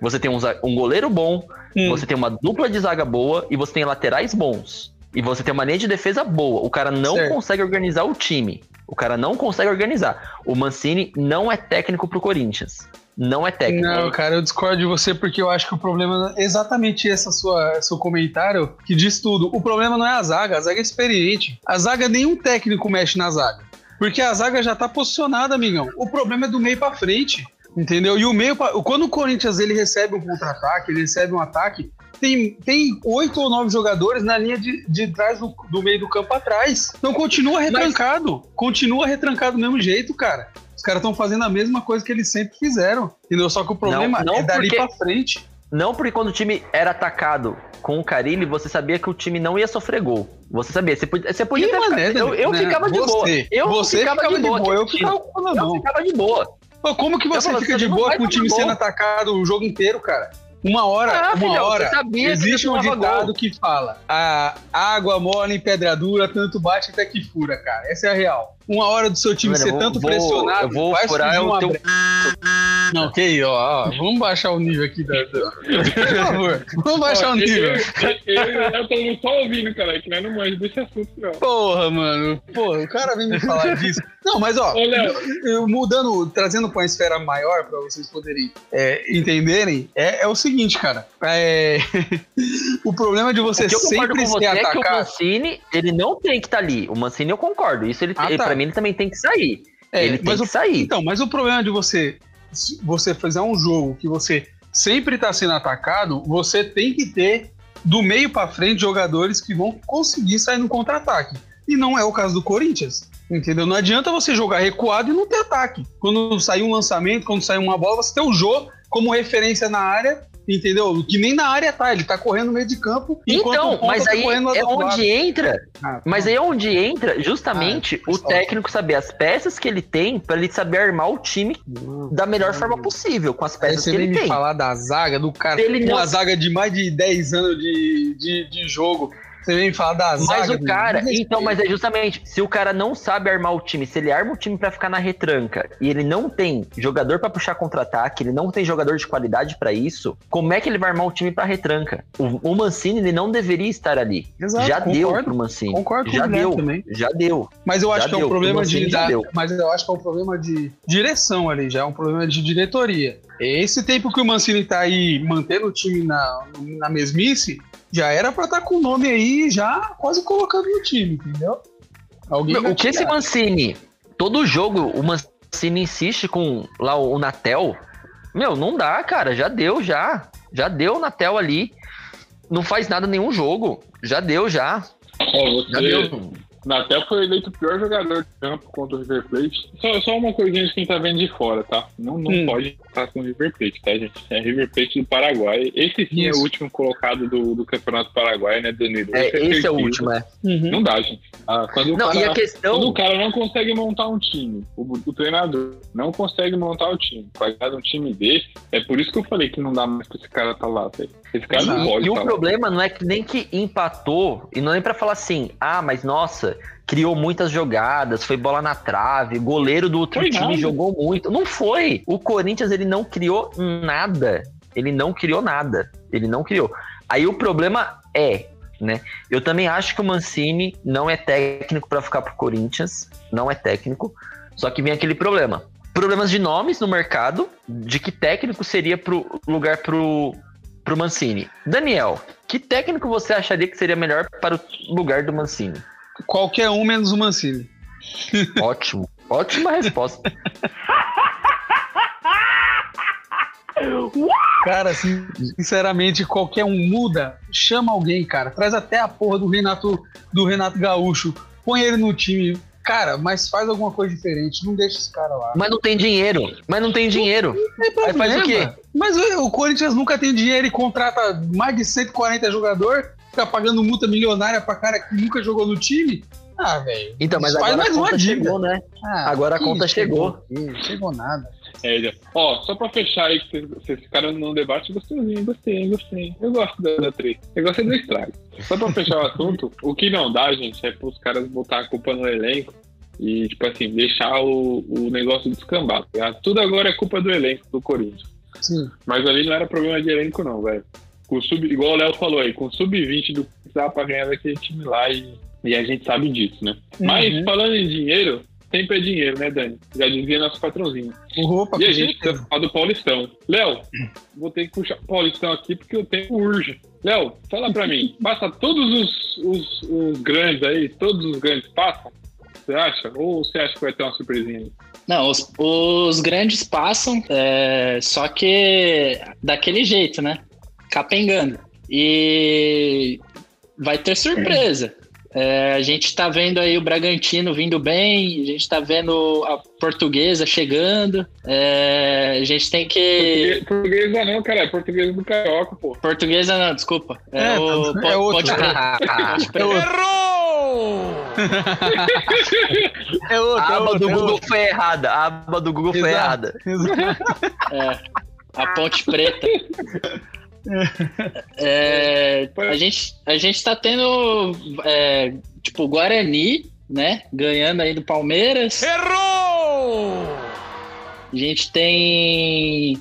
Você tem um, um goleiro bom, Hum. você tem uma dupla de zaga boa e você tem laterais bons. E você tem uma linha de defesa boa. O cara não Certo. consegue organizar o time. O cara não consegue organizar. O Mancini não é técnico pro Corinthians. Não é técnico. Não, cara, eu discordo de você porque eu acho que o problema é exatamente esse sua, seu comentário que diz tudo. O problema não é a zaga, a zaga é experiente. A zaga, nenhum técnico mexe na zaga. Porque a zaga já tá posicionada, amigão. O problema é do meio pra frente, entendeu? E o meio, quando o Corinthians ele recebe um contra-ataque, ele recebe um ataque, tem, tem oito ou nove jogadores na linha de, de trás do, do meio do campo atrás. Então continua retrancado. Continua retrancado do mesmo jeito, cara. Os caras estão fazendo a mesma coisa que eles sempre fizeram. Entendeu? Só que o problema não é dali porque- pra frente. Não porque quando o time era atacado com o Carilli, você sabia que o time não ia sofrer gol. Você sabia, você podia, você podia ter mané, ficado- Eu, eu né? ficava de Você- boa. Eu você ficava, de boa. Eu aqui, ficava eu ficava de boa. Pô, como que você falo, fica de boa com o time tomar sendo atacado o jogo inteiro, cara? Uma hora, Ah, uma filhão, hora. Existe um ditado gol. que fala: a água mole em pedra dura, tanto bate até que fura, cara. Essa é a real. Uma hora do seu time Mano, ser vou- tanto vou- pressionado, eu vou furar o teu- Não, que aí, ó, ó. Vamos baixar o nível aqui da. da- Por favor, vamos baixar o nível. Eu, eu, eu tô só ouvindo, cara, que nós não manjamos desse assunto, não. Porra, mano. Porra, o cara vem me falar disso. Não, mas ó, Ô, Léo. eu mudando, trazendo pra uma esfera maior pra vocês poderem é, entenderem, é, é o seguinte, cara. É, o problema de você eu sempre com você ser é que o atacado. Mancini, ele não tem que estar ali. O Mancini eu concordo. Isso ele, Ah, ele- tá. pra mim ele também tem que sair. É, ele tem mas que o- sair. Então, mas o problema de você você fizer um jogo que você sempre tá sendo atacado, você tem que ter do meio pra frente jogadores que vão conseguir sair no contra-ataque. E não é o caso do Corinthians. Entendeu? Não adianta você jogar recuado e não ter ataque. Quando sair um lançamento, quando sair uma bola, você ter o Jô como referência na área, entendeu? Que nem na área tá, ele tá correndo no meio de campo. o Então, mas tá aí é onde lado. entra. Ah, Mas aí é onde entra justamente Ah, o mas fala. técnico saber as peças que ele tem pra ele saber armar o time da melhor forma possível, com as peças que ele tem. falar da zaga, do cara ele com não- uma zaga de mais de 10 anos de, de, de jogo. Você vem me falar da zaga. Mas o cara, então, mas é justamente, se o cara não sabe armar o time, se ele arma o time pra ficar na retranca e ele não tem jogador pra puxar contra-ataque, ele não tem jogador de qualidade pra isso, como é que ele vai armar o time pra retranca? O, o Mancini, ele não deveria estar ali. Exato, já deu concordo. pro Mancini. Concordo com já o deu, também. já deu. Mas eu acho Já que é um deu, problema de. deu. mas eu acho que é um problema de direção ali, já é um problema de diretoria. Esse tempo que o Mancini tá aí mantendo o time na, na mesmice, já era pra estar com o nome aí já quase colocando no time, entendeu? Alguém o que esse. Mancini, todo jogo o Mancini insiste com lá o, o Natel, meu, não dá, cara, já deu já. Já deu o Natel ali. Não faz nada nenhum jogo. Já deu já. Ó, Já você, deu. Natel foi eleito o pior jogador de campo contra o River Plate. Só, só uma coisinha de quem tá vendo de fora, tá? Não, não Hum. pode estar com o River Plate, tá, gente? É River Plate do Paraguai. Esse sim é Isso. o último colocado do, do Campeonato Paraguai, né, Danilo? É, esse é o certeza. último, é. Uhum. Não dá, gente. Ah, quando, o Não, cara, e a quando questão. o cara não consegue montar um time, o, o treinador não consegue montar o time, vai dar um time desse, é por isso que eu falei que não dá mais pra esse cara tá lá, velho. Esse cara não Exato. pode E o tá problema não é que nem que empatou, e não é nem pra falar assim, ah, mas nossa, criou muitas jogadas, foi bola na trave, goleiro do outro Foi time nada. jogou muito. Não foi. O Corinthians, ele não criou nada. Ele não criou nada. Ele não criou. Aí o problema é, né? Eu também acho que o Mancini não é técnico para ficar pro Corinthians, não é técnico. Só que vem aquele problema. Problemas de nomes no mercado, de que técnico seria pro lugar pro, pro Mancini. Daniel, que técnico você acharia que seria melhor para o lugar do Mancini? Qualquer um menos o Mancini. Ótimo. Ótima resposta. Cara, assim, sinceramente, qualquer um muda, chama alguém, cara. Traz até a porra do Renato, do Renato Gaúcho. Põe ele no time. Cara, mas faz alguma coisa diferente. Não deixa esse cara lá. Mas não tem dinheiro. Mas não tem dinheiro. Não Aí faz o quê? Mas o Corinthians nunca tem dinheiro e contrata mais de 140 jogadores, fica pagando multa milionária pra cara que nunca jogou no time. Ah, velho. Então, mas Faz agora a mais uma conta chegou, né? Ah, Agora a conta chegou. Não chegou nada. É. Ó, só pra fechar aí, que vocês- ficaram num debate gostosinho, gostei, gostei. Eu gosto da, da treta. Eu gostei do estrago. Só pra fechar o assunto, o que não dá, gente, é pros caras botar a culpa no elenco e, tipo assim, deixar o, o negócio descambar. tá? Tudo agora é culpa do elenco do Corinthians. Sim. Mas ali não era problema de elenco, não, velho. Com sub, igual o Léo falou aí, com sub-20 do dá pra ganhar daquele time lá e, e a gente sabe disso, né? Mas Uhum. falando em dinheiro, sempre é dinheiro, né, Dani? Já dizia nosso patrãozinho. Opa, E a gente precisa falar do Paulistão. Léo, vou ter que puxar o Paulistão aqui porque o tempo urge. Léo, fala pra mim, passa todos os, os, os grandes aí, todos os grandes passam? Você acha? Ou você acha que vai ter uma surpresinha aí? Não, os, os grandes passam, é, só que daquele jeito, né? Capengando. E vai ter surpresa. É, a gente tá vendo aí o Bragantino vindo bem, a gente tá vendo a portuguesa chegando. é, a gente tem que. Português, portuguesa não, cara, é portuguesa do Carioca, pô. Portuguesa não, desculpa. É, É, o é outro. Ponte Preta. Ponte Preta. É outro, A é aba outro, do é Google outro. foi errada. A aba do Google foi Exato. errada. Exato. É, a Ponte Preta. É, a, gente, a gente tá tendo, é, tipo, Guarani, né? Ganhando aí do Palmeiras. Errou! A gente tem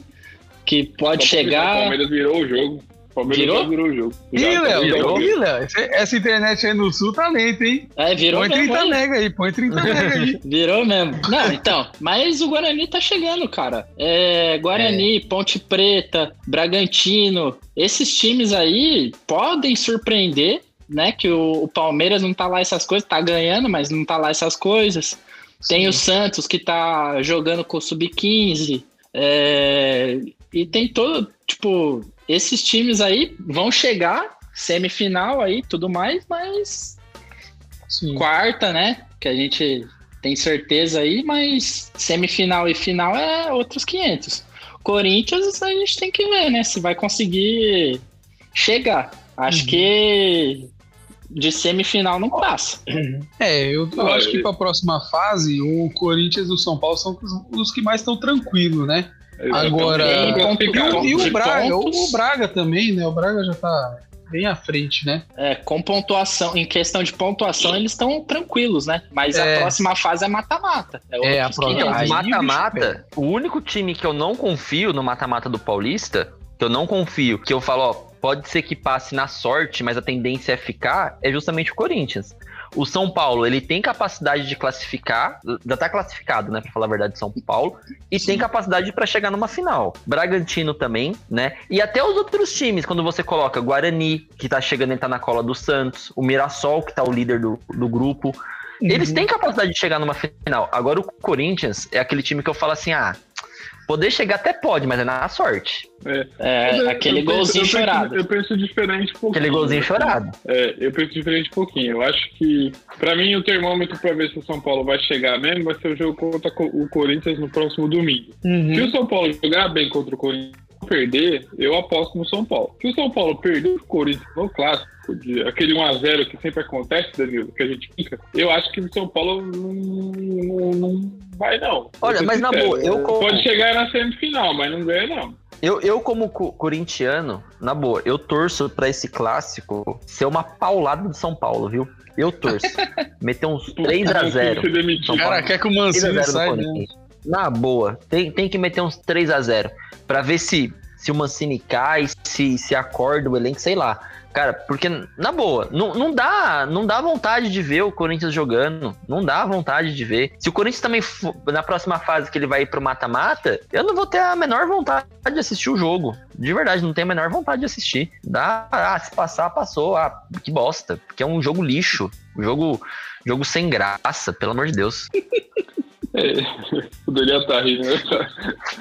que pode Só avisar, O chegar. Palmeiras virou o jogo. O Palmeiras Virou? já virou o jogo. Ih, Já Léo, virou. ih, Léo, essa internet aí no sul tá lenta, hein? É, virou Põe mesmo. 30 hein? mega aí, põe 30 mega aí. Virou mesmo. Não, então, mas o Guarani tá chegando, cara. É, Guarani, Ponte Preta, Bragantino, esses times aí podem surpreender, né? Que o, o Palmeiras não tá lá essas coisas, tá ganhando, mas não tá lá essas coisas. Tem o Santos que tá jogando com o Sub-15. é, e tem todo, tipo, esses times aí vão chegar, semifinal aí, tudo mais, mas Sim. quarta, né? Que a gente tem certeza aí, mas semifinal e final é outros 500. Corinthians a gente tem que ver, né? Se vai conseguir chegar. Acho que de semifinal não passa. É, eu, eu acho que pra próxima fase, o Corinthians e o São Paulo são os, os que mais estão tranquilos, né? Agora- ponto- E o, e Braga, o, Braga também, né? O Braga já tá bem à frente, né? É, com pontuação, em questão de pontuação, eles estão tranquilos, né? Mas É. a próxima fase é mata-mata. É, a outros próxima- 500. Aí, mata-mata, o único time que eu não confio no mata-mata do Paulista, que eu não confio, que eu falo, ó, pode ser que passe na sorte, mas a tendência é ficar, é justamente o Corinthians. O São Paulo, ele tem capacidade de classificar, já tá classificado, né, pra falar a verdade, São Paulo, e tem capacidade pra chegar numa final. Bragantino também, né? E até os outros times, quando você coloca Guarani, que tá chegando e tá na cola do Santos, o Mirassol, que tá o líder do, do grupo, eles têm capacidade de chegar numa final. Agora o Corinthians é aquele time que eu falo assim, ah, poder chegar até pode, mas é na sorte. É, Eu- aquele eu penso- golzinho eu penso- chorado. Eu penso diferente um pouquinho. Aquele golzinho chorado. É, eu penso diferente um pouquinho. Eu acho que, pra mim, o termômetro pra ver se o São Paulo vai chegar mesmo vai ser o jogo contra co- o Corinthians no próximo domingo. Se o São Paulo jogar bem contra o Corinthians perder, eu aposto no São Paulo. Se o São Paulo perder o Corinthians no clássico, de- aquele 1x0 que sempre acontece, Danilo, que a gente fica, eu acho que o São Paulo não, não- não vai, não. Olha, mas na sincero. boa, eu como- Pode chegar na semifinal, mas não ganha, não. Eu, eu como co- corintiano, na boa, eu torço pra esse clássico ser uma paulada do São Paulo, viu? Eu torço. Meter uns 3 a 0 Ser demitido. São Cara, quer que o 3 a Mancini 0 no saia, né? Na boa, tem, tem que meter uns 3 a 0 pra ver se se o Mancini cai, se, se acorda o elenco, sei lá. Cara, porque, na boa, não, não, dá, não dá vontade de ver o Corinthians jogando. Não dá vontade de ver. Se o Corinthians também, for, na próxima fase que ele vai ir pro mata-mata, eu não vou ter a menor vontade de assistir o jogo. De verdade, não tenho a menor vontade de assistir. Dá, ah, se passar, passou. Ah, que bosta. Porque é um jogo lixo. Um jogo, jogo sem graça, pelo amor de Deus. É, o Daniel tá rindo. né?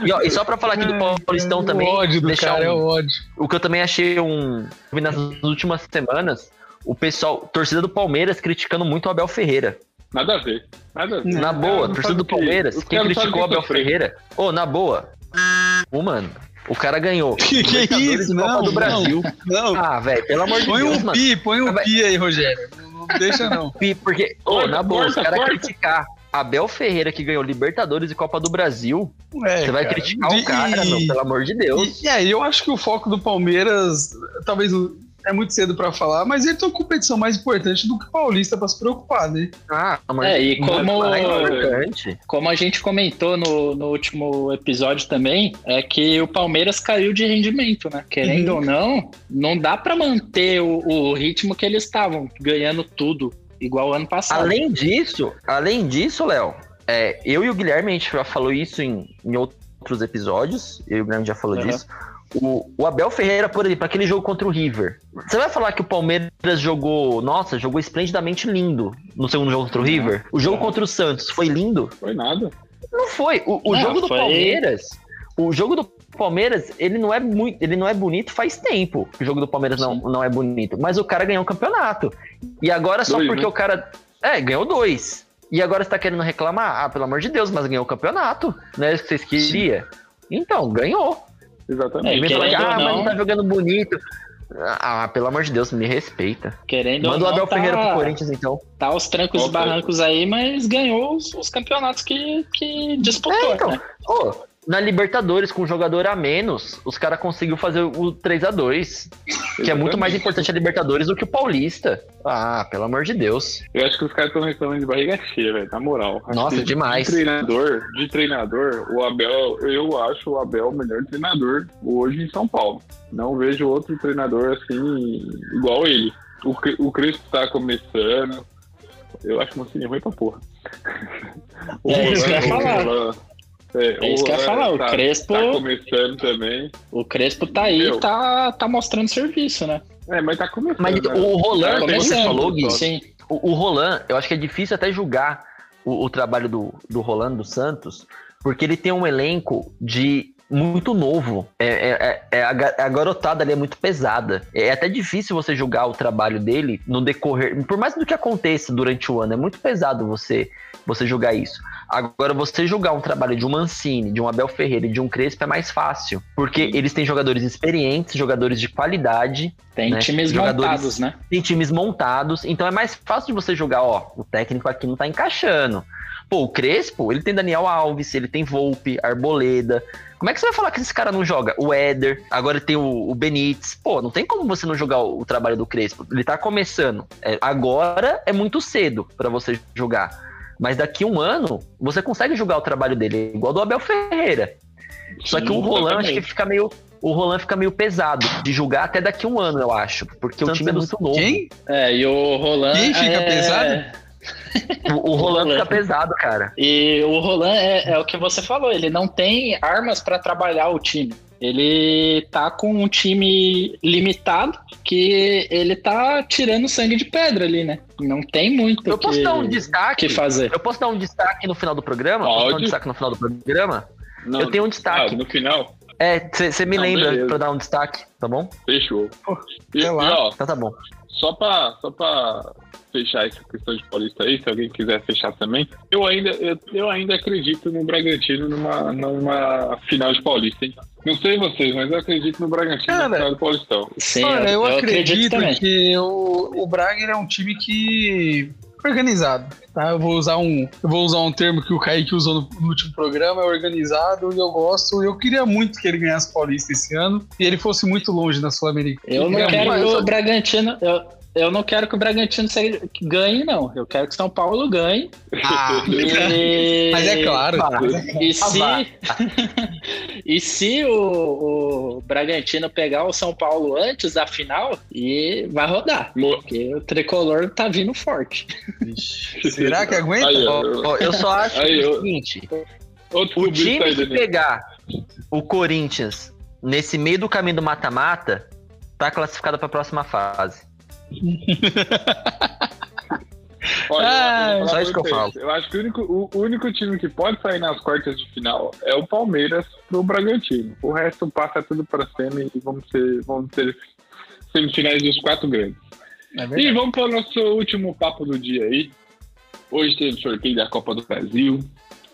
E, ó, e só pra falar aqui do Paulistão também. O ódio do deixar cara é um- o ódio. O que eu também achei um. nas últimas semanas, o pessoal, torcida do Palmeiras, criticando muito o Abel Ferreira. Nada a ver. Nada a ver. Na boa, não torcida do o que- Palmeiras, os quem caras não criticou o Abel o que sofrer. Ferreira. Ô, na boa. Ô, mano, o cara ganhou. Que, que Libertadores isso? e Copa Não, do Brasil. Não, não. Ah, velho, pelo amor de põe Deus, um mano. pi, põe um Vai- pi aí, Rogério. Não, não deixa não. Pi, Porque, ô, Corta, na boa, os corta, caras corta. criticar Abel Ferreira, que ganhou Libertadores e Copa do Brasil, É, você vai cara. criticar E- o cara, meu, pelo amor de Deus. E, e aí, eu acho que o foco do Palmeiras, talvez é muito cedo pra falar, mas ele tem uma competição mais importante do que o Paulista pra se preocupar, né? Ah, amor É, e Deus, como- mais importante. Como a gente comentou no, no último episódio também, é que o Palmeiras caiu de rendimento, né? Querendo Uhum. ou não, não dá pra manter o, o ritmo que eles estavam, ganhando tudo, igual ano passado. Além disso, além disso, Léo, é, eu e o Guilherme, a gente já falou isso em, em outros episódios, eu e o Guilherme já falou Aham. disso. O, o Abel Ferreira, por exemplo, aquele jogo contra o River. Você vai falar que o Palmeiras jogou, nossa, jogou esplendidamente lindo no segundo jogo contra o River? O jogo contra o Santos foi lindo? Foi nada. Não foi. O, o Não, jogo do foi- Palmeiras, o jogo do Palmeiras, ele não é muito, ele não é bonito faz tempo. que O jogo do Palmeiras não, não é bonito, mas o cara ganhou o campeonato. E agora só Dois, porque né? o cara é, ganhou dois. E agora você tá querendo reclamar? Ah, pelo amor de Deus, mas ganhou o campeonato. Não é isso que vocês queriam? Então, ganhou. Exatamente. Que, ah, mas não- tá jogando bonito. Ah, pelo amor de Deus, me respeita. Querendo Manda o Abel Ferreira pro tá, Corinthians, então. tá aos trancos e barrancos aí, mas ganhou os, os campeonatos que, que disputou, É, então. né? Ô, na Libertadores, com um jogador a menos, os caras conseguiu fazer o 3 a 2 Que é muito mais importante a Libertadores do que o Paulista. Ah, pelo amor de Deus. Eu acho que os caras estão reclamando de barriga cheia, velho. Na moral. Nossa, que demais. De treinador, de treinador, o Abel, eu acho o Abel o melhor treinador hoje em São Paulo. Não vejo outro treinador assim, igual ele. O, o Crespo tá começando. Eu acho o Mancini ruim pra porra. É isso que eu ia Roland- falar. O É, É isso que eu ia Roland falar, o tá- Crespo- Tá começando também. O Crespo tá aí, Meu. tá, tá mostrando serviço, né? É, mas tá começando. Mas né? o Roland, Tá como você falou, Gui, Sim. o, o Roland, eu acho que é difícil até julgar o, o trabalho do, do Roland do Santos, porque ele tem um elenco de muito novo. É, é- é- é a, ga- a garotada ali é muito pesada. É até difícil você julgar o trabalho dele no decorrer. Por mais do que aconteça durante o ano, é muito pesado você, você julgar isso. Agora, você julgar um trabalho de um Mancini, de um Abel Ferreira e de um Crespo é mais fácil. Porque eles têm jogadores experientes, jogadores de qualidade, Tem né? times Jogadores- montados, né? tem times montados, então é mais fácil de você jogar, ó, o técnico aqui não tá encaixando. Pô, o Crespo, ele tem Daniel Alves, ele tem Volpe, Arboleda. Como é que você vai falar que esse cara não joga? O Éder, agora tem o, o Benítez. Pô, não tem como você não jogar o, o trabalho do Crespo. Ele tá começando. É, agora é muito cedo pra você jogar. Mas daqui um ano, você consegue jogar o trabalho dele, igual do Abel Ferreira. Só que o Roland acho que fica meio. O Roland fica meio pesado de julgar até daqui um ano, eu acho. Porque o time é do- muito novo. Quem? É, e o Roland. Quem fica é- pesado? O, o Roland Roland. fica pesado, cara. E o Roland é, é o que você falou, ele não tem armas pra trabalhar o time. Ele tá com um time limitado que ele tá tirando sangue de pedra ali, né? Não tem muito Eu posso que, dar um destaque? que fazer. Eu posso dar um destaque no final do programa? Posso dar um Pode. destaque no final do programa? Não, Eu tenho um ah, destaque. no final, É, você me Não, lembra beleza. pra eu dar um destaque, tá bom? fechou. E, sei e, lá. ó, Então tá bom. Só pra, só pra fechar essa questão de Paulista aí, se alguém quiser fechar também, eu ainda, eu, eu ainda acredito no Bragantino numa, numa final de Paulista, hein? Não sei vocês, mas eu acredito no Bragantino Cara, na final do Paulistão. Sim, Olha, eu, acredito, também. que o, o Braga é um time que organizado, tá? Eu vou usar um, eu vou usar um termo que o Kaique usou no, no último programa, é organizado e eu gosto. Eu queria muito que ele ganhasse Paulista esse ano e ele fosse muito longe na Sul-Americana. Eu não queria quero que o Bragantino. Eu, eu não quero que o Bragantino seja- ganhe, não. Eu quero que o São Paulo ganhe. Ah, E- mas é claro. E se, e se o, o Bragantino pegar o São Paulo antes da final, e vai rodar. Porque o tricolor tá vindo forte. Será que aguenta? Aí, ó, ó, eu só acho Aí, o eu- seguinte: outro o clubista time que Danilo. pegar o Corinthians nesse meio do caminho do mata-mata tá classificado pra próxima fase. Olha, Ah, só isso que eu falo. Eu acho que o único, o único time que pode sair nas quartas de final é o Palmeiras pro Bragantino. O resto passa tudo pra semi e vamos ser, vamos ter semifinais dos quatro grandes. É E vamos para o nosso último papo do dia aí. Hoje teve sorteio da Copa do Brasil.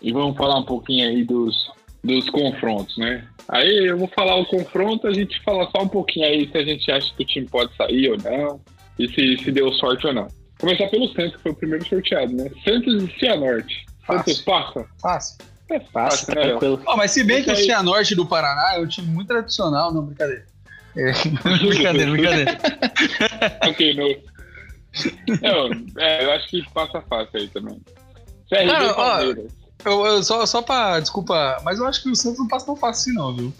E vamos falar um pouquinho aí dos, dos confrontos, né? Aí eu vou falar o confronto, a gente fala só um pouquinho aí se a gente acha que o time pode sair ou não. E se, se deu sorte ou não. Começar pelo Santos, que foi o primeiro sorteado, né? Santos e Cianorte. Santos Fácil. passa? Fácil. É Passa, fácil, né? Tranquilo. Ó, mas se bem que o aí. Cianorte do Paraná é um time muito tradicional, não, brincadeira. É, brincadeira, brincadeira. ok, não. Não, é, eu acho que passa fácil aí também. CRB Cara, ó. Eu, eu só, só pra. Desculpa, mas eu acho que o Santos não passa tão fácil assim, não, viu?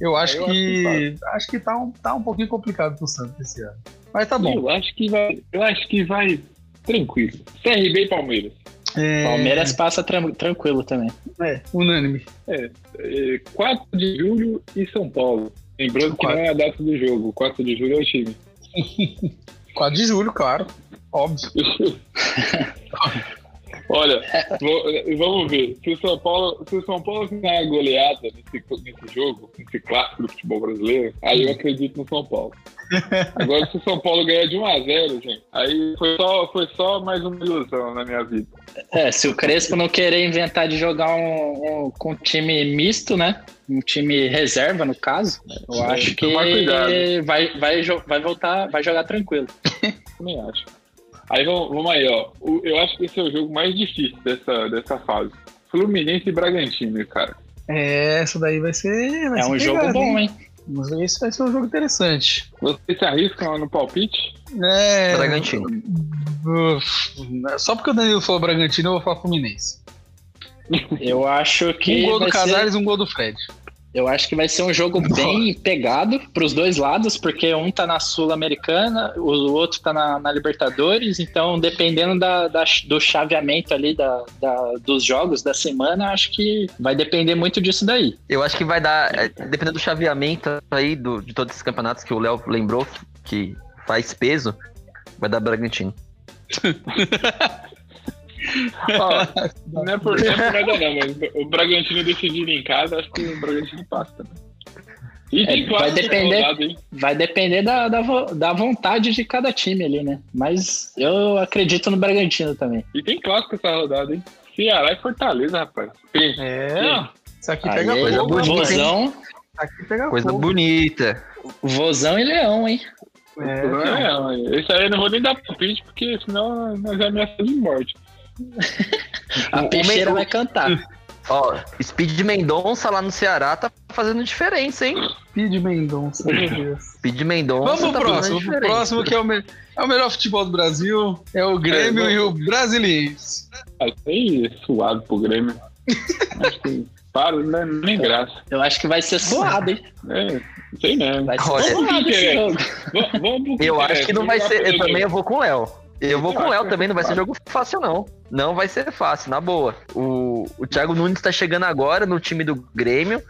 Eu acho Eu que. Acho que tá um, tá um pouquinho complicado pro Santos esse ano. Mas tá bom. Eu acho que vai. Eu acho que vai tranquilo. CRB e Palmeiras. É, Palmeiras passa tran- tranquilo também. É, unânime. É, 4 de julho e São Paulo. Lembrando que Quatro. não é a data do jogo. 4 de julho é o time. 4 de julho, claro. Óbvio. Olha, vo- vamos ver. Se o São Paulo, se o São Paulo ganhar a goleada nesse, nesse jogo, nesse clássico do futebol brasileiro, aí eu acredito no São Paulo. Agora, se o São Paulo ganhar de 1 a 0 gente, aí foi só, foi só mais uma ilusão na minha vida. É, se o Crespo não querer inventar de jogar um, um- com um time misto, né? Um time reserva, no caso, eu acho que vai, vai, vai voltar, vai jogar tranquilo. Também acho. Aí vamos, vamos aí, ó. O- eu acho que esse é o jogo mais difícil dessa, dessa fase. Fluminense e Bragantino, cara. É, essa daí vai ser. Vai É ser um jogo pegada, bom, hein? Mas Esse vai ser um jogo interessante. Vocês se arriscam no palpite? É. Bragantino. Uf, Só porque o Danilo falou Bragantino, eu vou falar Fluminense. Eu acho que Um gol do vai ser- Casares um gol do Fred. Eu acho que vai ser um jogo bem pegado para os dois lados, porque um tá na Sul-Americana, o outro tá na, na Libertadores, então dependendo da, da- do chaveamento ali da, da- dos jogos da semana, acho que vai depender muito disso daí. Eu acho que vai dar, é, dependendo do chaveamento aí do, de todos esses campeonatos que o Léo lembrou que, que faz peso, vai dar Bragantino. Ó, não é por, não é por nada não, mas o Bragantino decidindo em casa, acho que o Bragantino passa também. E tem É, vai depender. rodada, hein? Vai depender da, da, da vontade de cada time ali, né? Mas eu acredito no Bragantino também. E tem clássico essa rodada, hein? Ceará e Fortaleza, rapaz. Pensa. É. Isso aqui Aí, pega coisa fogo. bonita? Vozão, Isso aqui pega Coisa fogo. bonita. Vozão e Leão, hein? É, é, esse aí eu não vou nem dar palpite, porque senão nós é ameaça de morte. A O- peixeira vai cantar. Ó, Speed Mendonça lá no Ceará tá fazendo diferença, hein? Speed Mendonça, meu Deus. Speed Mendonça Vamos pro tá próximo. Pro próximo, que é o, me- é o melhor futebol do Brasil. É o Grêmio É, e o Brasiliense. Aí suado pro Grêmio. Acho que para, não é nem graça. Eu acho que vai ser suado, hein? É, não sei não. Vai ser Olha, suado esse jogo. Vamos pro Eu acho que não vai ser. Eu também eu vou com o Léo. Eu vou com o Léo também, não vai ser jogo fácil, não. Não vai ser fácil, na boa. O, o Thiago Nunes tá chegando agora no time do Grêmio.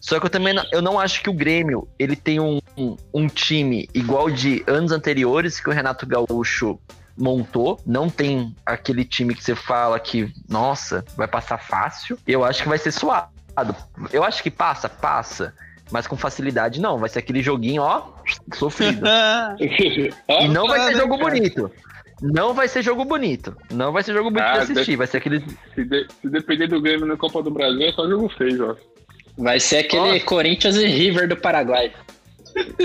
Só que eu também não, eu não acho que o Grêmio ele tem um, um, um time igual de anos anteriores que o Renato Gaúcho montou. Não tem aquele time que você fala que, nossa, vai passar fácil. Eu acho que vai ser suado. Eu acho que passa, passa. Mas com facilidade não. Vai ser aquele joguinho, ó, sofrido. E não vai ser jogo bonito. Não vai ser jogo bonito. Não vai ser jogo bonito Ah, de assistir. Vai ser aquele. se, de- se depender do Grêmio na Copa do Brasil, é só jogo feio, ó. Vai ser aquele Nossa. Corinthians e River do Paraguai.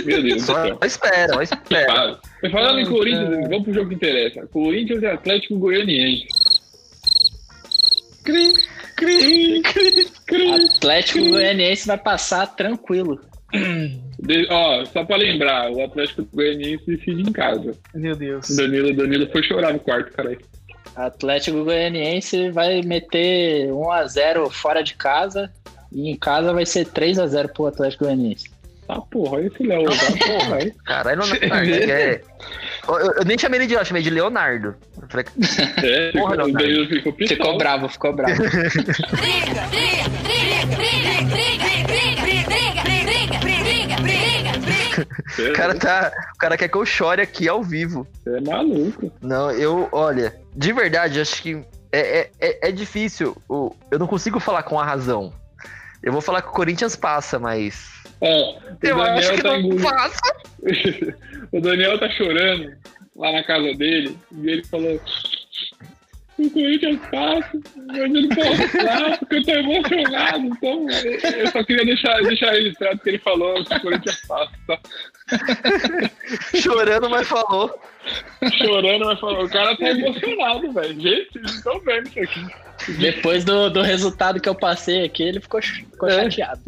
Meu Deus do céu. espera, só espera. Mas Falando em Corinthians, cara. vamos pro jogo que interessa. Corinthians e Atlético Goianiense. Cri, cri, cri, cri. Atlético Goianiense vai passar tranquilo. De, ó, só pra lembrar, o Atlético Goianiense decide em casa. Meu Deus. Danilo, Danilo foi chorar no quarto, cara. Atlético Goianiense vai meter 1x0 fora de casa e em casa vai ser 3x0 pro Atlético Goianiense. Ah, porra, olha esse Léo. Tá, Caralho, Leonardo. é... eu, eu, nem chamei ele de Léo, chamei de Leonardo. Falei... É, porra, ficou, Leonardo. Ficou, ficou, bravo, ficou bravo. briga, briga, briga, briga, briga, briga, briga o cara tá. O cara quer que eu chore aqui ao vivo. Você é maluco. Não, eu, olha, de verdade, acho que é, é, é, é difícil. Eu não consigo falar com a razão. Eu vou falar que o Corinthians passa, mas. O Eu acho que tá não engolindo- passa. o Daniel tá chorando lá na casa dele e ele falou: O Corinthians passa, mas eu não posso falar porque eu tô emocionado. Então, eu só queria deixar, deixar registrado que ele falou que o Corinthians passa. Tá Chorando, mas falou. chorando, mas falou: O cara tá emocionado, velho. Gente, vocês estão vendo isso aqui. Depois do, do resultado que eu passei aqui, ele ficou, ficou É. chateado.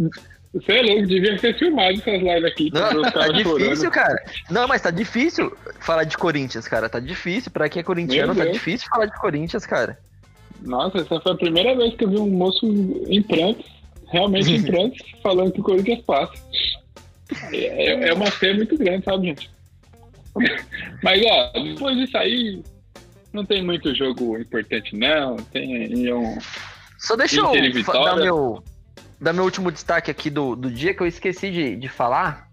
Você é louco, devia ter filmado essas lives aqui. Não, tá difícil, chorando. cara. Não, mas tá difícil falar de Corinthians, cara. Tá difícil. Pra quem é corintiano, tá difícil falar de Corinthians, cara. Nossa, essa foi a primeira vez que eu vi um moço em prantos, realmente em prantos, falando que o Corinthians passa. É, é uma fé muito grande, sabe, gente? Mas, ó, depois disso aí, não tem muito jogo importante, não. Tem um. Só deixa eu dar meu, dar meu último destaque aqui do, do dia que eu esqueci de, de falar.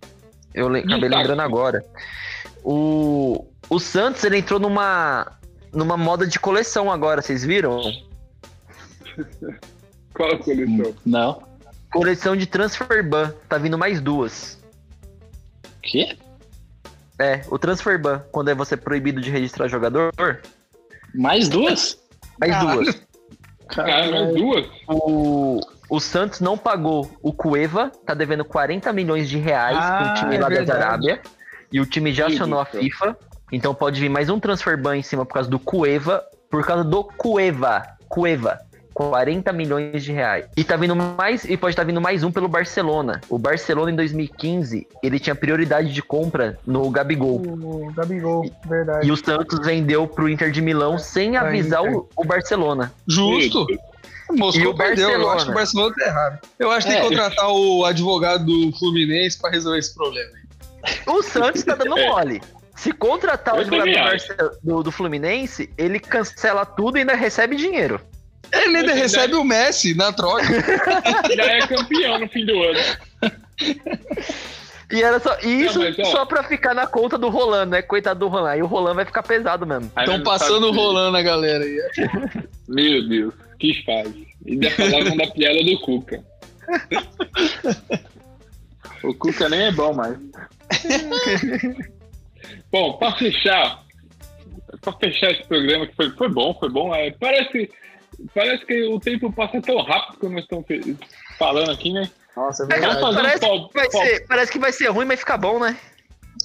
Eu le- acabei lembrando agora. O, o Santos, ele entrou numa, numa moda de coleção agora, vocês viram? Qual a coleção? Não. Coleção de Transfer Ban. Tá vindo mais duas. Quê? É, o Transfer Ban, quando é você proibido de registrar jogador, Mais duas? mais Caralho. duas. Cara, mais duas? O, o Santos não pagou o Cueva, tá devendo 40 milhões de reais Ah, pro time é lá da verdade. Arábia. E o time já acionou a. FIFA. Então pode vir mais um transfer ban em cima por causa do Cueva. Por causa do Cueva. Cueva. 40 milhões de reais. E tá vindo mais, e pode estar vindo mais um pelo Barcelona. O Barcelona em 2015, ele tinha prioridade de compra no Gabigol. O Gabigol, verdade. E o Santos vendeu pro Inter de Milão sem avisar o, o Barcelona. Justo. Moscou E o perdeu. Eu acho que o Barcelona tá errado. Eu acho que tem É. que contratar o advogado do Fluminense pra resolver esse problema. O Santos tá dando mole. Se contratar o Eu advogado do, do- do Fluminense, ele cancela tudo e ainda recebe dinheiro. Ele ainda recebe o Messi na troca. Já é campeão no fim do ano. E era só e isso mas, ó. só pra ficar na conta do Roland, né? Coitado do Roland. Aí o Roland vai ficar pesado mesmo. Estão não passando sabe- rolando a galera aí. Meu Deus, que fase. E ainda falavam da piada do Cuca. o Cuca nem é bom mais. bom, pra fechar, pra fechar esse programa que foi, foi bom, foi bom. é, parece, parece que o tempo passa tão rápido quando nós estamos falando aqui, né? Nossa, é um parece, pau- que ser, parece que vai ser ruim, mas fica bom, né?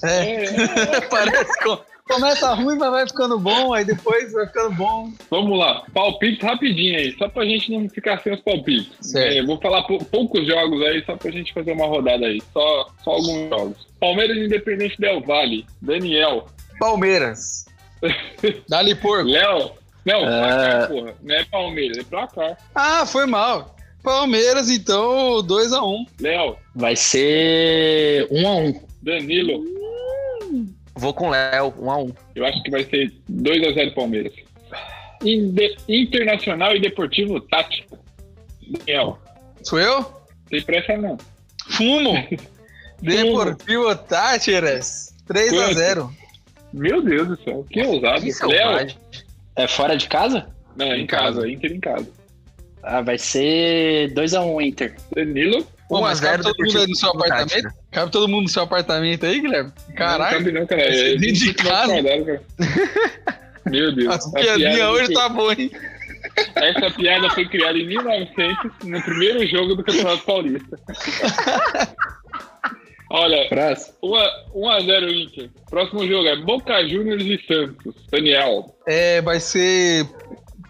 É, É, parece que começa ruim, mas vai ficando bom, aí depois vai ficando bom. vamos lá, palpites rapidinho aí, só pra gente não ficar sem os palpites. Certo. É, vou falar pou- poucos jogos aí, só pra gente fazer uma rodada aí. Só, só alguns jogos. Palmeiras Independente Del Vale, Daniel, Palmeiras. Dali porco. Léo. Não, É. placar, porra. Não é Palmeiras, é placar. Ah, foi mal. Palmeiras, então, 2x1. Léo, Vai ser 1 a 1 Danilo, Vou com o Léo, um a um. eu acho que vai ser 2x0 Palmeiras. Inde- Internacional e Deportivo Tático. Daniel, Sou eu? sem pressa não. Fumo. Deportivo Tátiras. 3x0. Meu Deus do céu, que ousado. Que Léo. É fora de casa? não, em Em casa, casa. Inter em casa. Ah, vai ser 2 a 1 Inter. Danilo, Pô, mas 1 a 0 cabe todo mundo aí no seu apartamento? Tática. Cabe todo mundo no seu apartamento aí, Guilherme? não Caralho. cabe não, cara. É, de 25 casa. cara. Meu Deus. As a piada piadinhas hoje foi- tá boa, hein? Essa piada foi criada em 1900, no primeiro jogo do Campeonato Paulista. Olha, Próximo. 1x0 Inter. Próximo jogo é Boca Juniors e Santos. Daniel, É, vai ser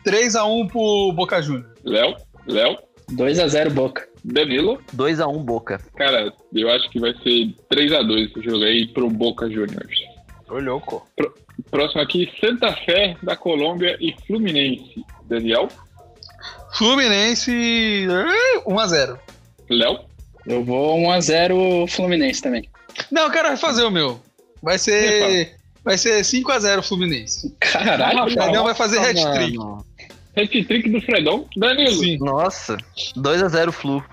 3x1 pro Boca Juniors. Léo, Léo, 2x0 Boca. Danilo, 2x1 Boca. cara, eu acho que vai ser 3x2 esse jogo aí pro Boca Juniors. Ô, louco. Próximo aqui, Santa Fé da Colômbia e Fluminense. Daniel, Fluminense 1x0. Léo, Eu vou 1x0 Fluminense também. Não, eu quero fazer o meu. Vai ser. Vai ser 5x0 Fluminense. Caralho, O Fredão vai fazer hat-trick. Hat-trick do Fredão. Danilo, Sim. Nossa, 2x0 Flu.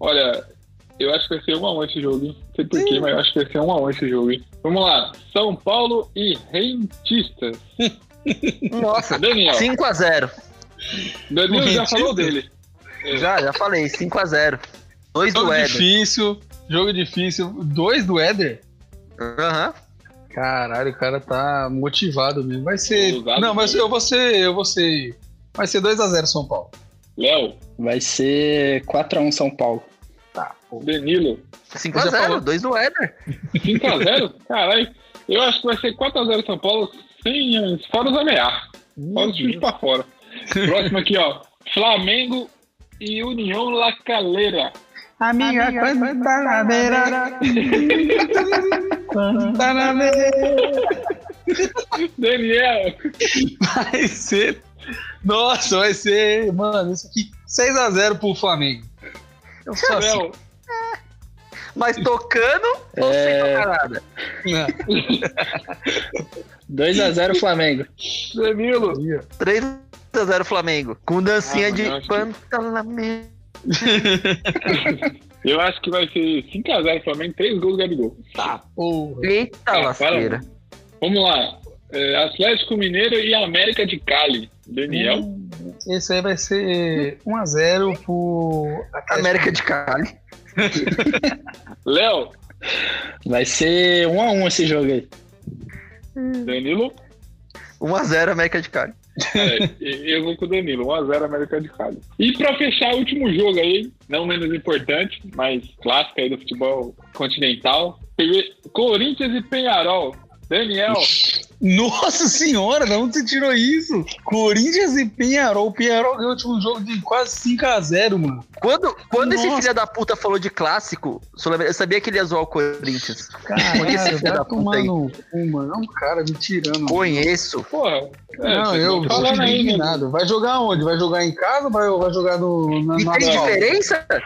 olha, eu acho que vai ser 1x1 esse jogo, hein? Não sei porquê, mas eu acho que vai ser 1x1 esse jogo, hein? Vamos lá, São Paulo e Rentistas. Nossa, Daniel, 5x0. Danilo já falou dele. Já, já falei, 5x0. 2 do Jogo Éder. difícil. Jogo difícil. Dois do Éder? Aham. Caralho, o cara tá motivado mesmo. Vai ser. Ousado Não, mas eu vou ser. Eu vou ser. Vai ser 2x0 São Paulo. Léo, Vai ser 4x1 São Paulo. Danilo, Já 5x0, falou. 2 do Éder. 5x0? Caralho, eu acho que vai ser 4x0 São Paulo sem fora os ameaças. Fora os chutes pra fora. Próximo aqui, ó. Flamengo e União La Calera. Amiga, quando tá na beira. Quando tá na beira. Daniel, Vai ser. Nossa, vai ser. Mano, isso aqui. 6x0 pro Flamengo. Eu sou assim. Mas tocando ou sem É, tocar nada? Não. 2x0 Flamengo. Danilo. 3x0 Flamengo. Com dancinha Ah, de pantalamento. Eu acho que vai ser 5x0 Flamengo, 3 gols do Gabigol. Tá, porra. Eita Ah, lasqueira. Vamos lá. É, Atlético Mineiro e América de Cali. Daniel. Esse aí vai ser 1x0 pro. América de Cali. Léo. Vai ser 1x1 esse jogo aí. Danilo. 1x0 América de Cali. É, eu vou com o Danilo. 1x0 América de Cali. E pra fechar o último jogo aí, não menos importante, mas clássico aí do futebol continental. Corinthians e Penharol. Daniel. Nossa senhora, de onde você tirou isso? Corinthians e Penharol. O Penharol ganhou o último jogo de quase 5x0, mano. Quando, quando esse filho da puta falou de clássico, eu sabia que ele ia zoar o Corinthians. Caralho, esse filho da puta aí. no cu, mano. É um cara me tirando. Conheço. Porra. é, Não, eu tô né? indignado. Vai jogar onde? Vai jogar em casa ou vai, vai jogar no, na, E tem diferença?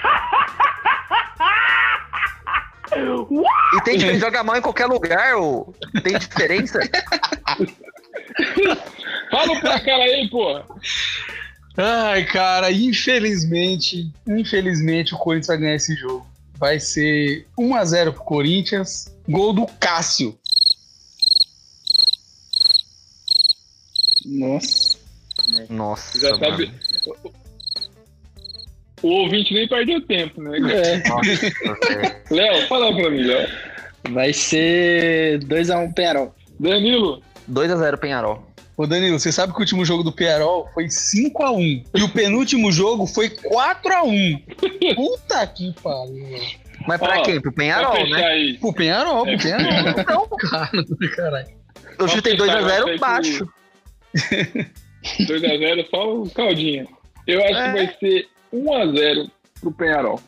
E tem diferença, joga mal em qualquer lugar, ô. Tem diferença? Fala pra cara aí, porra. Ai, cara, infelizmente, infelizmente o Corinthians vai ganhar esse jogo. Vai ser 1x0 pro Corinthians. Gol do Cássio. Nossa. Nossa, Já sabe. O ouvinte nem perdeu tempo, né? É. Léo, fala pra mim, Léo. Vai ser 2x1 Penharol. Danilo, 2x0 Penharol. Ô Danilo, você sabe que o último jogo do Penharol foi 5x1. E o penúltimo jogo foi 4x1. Puta que pariu. Mas pra Ó, quem? Pro Penharol, né? aí. Pro Penharol, pro Penharol. Então, Caralho. eu chutei Pra fechar, 2x0 vai baixo. 2x0, só o caldinho. Eu acho É. que vai ser 1x0 pro Penharol.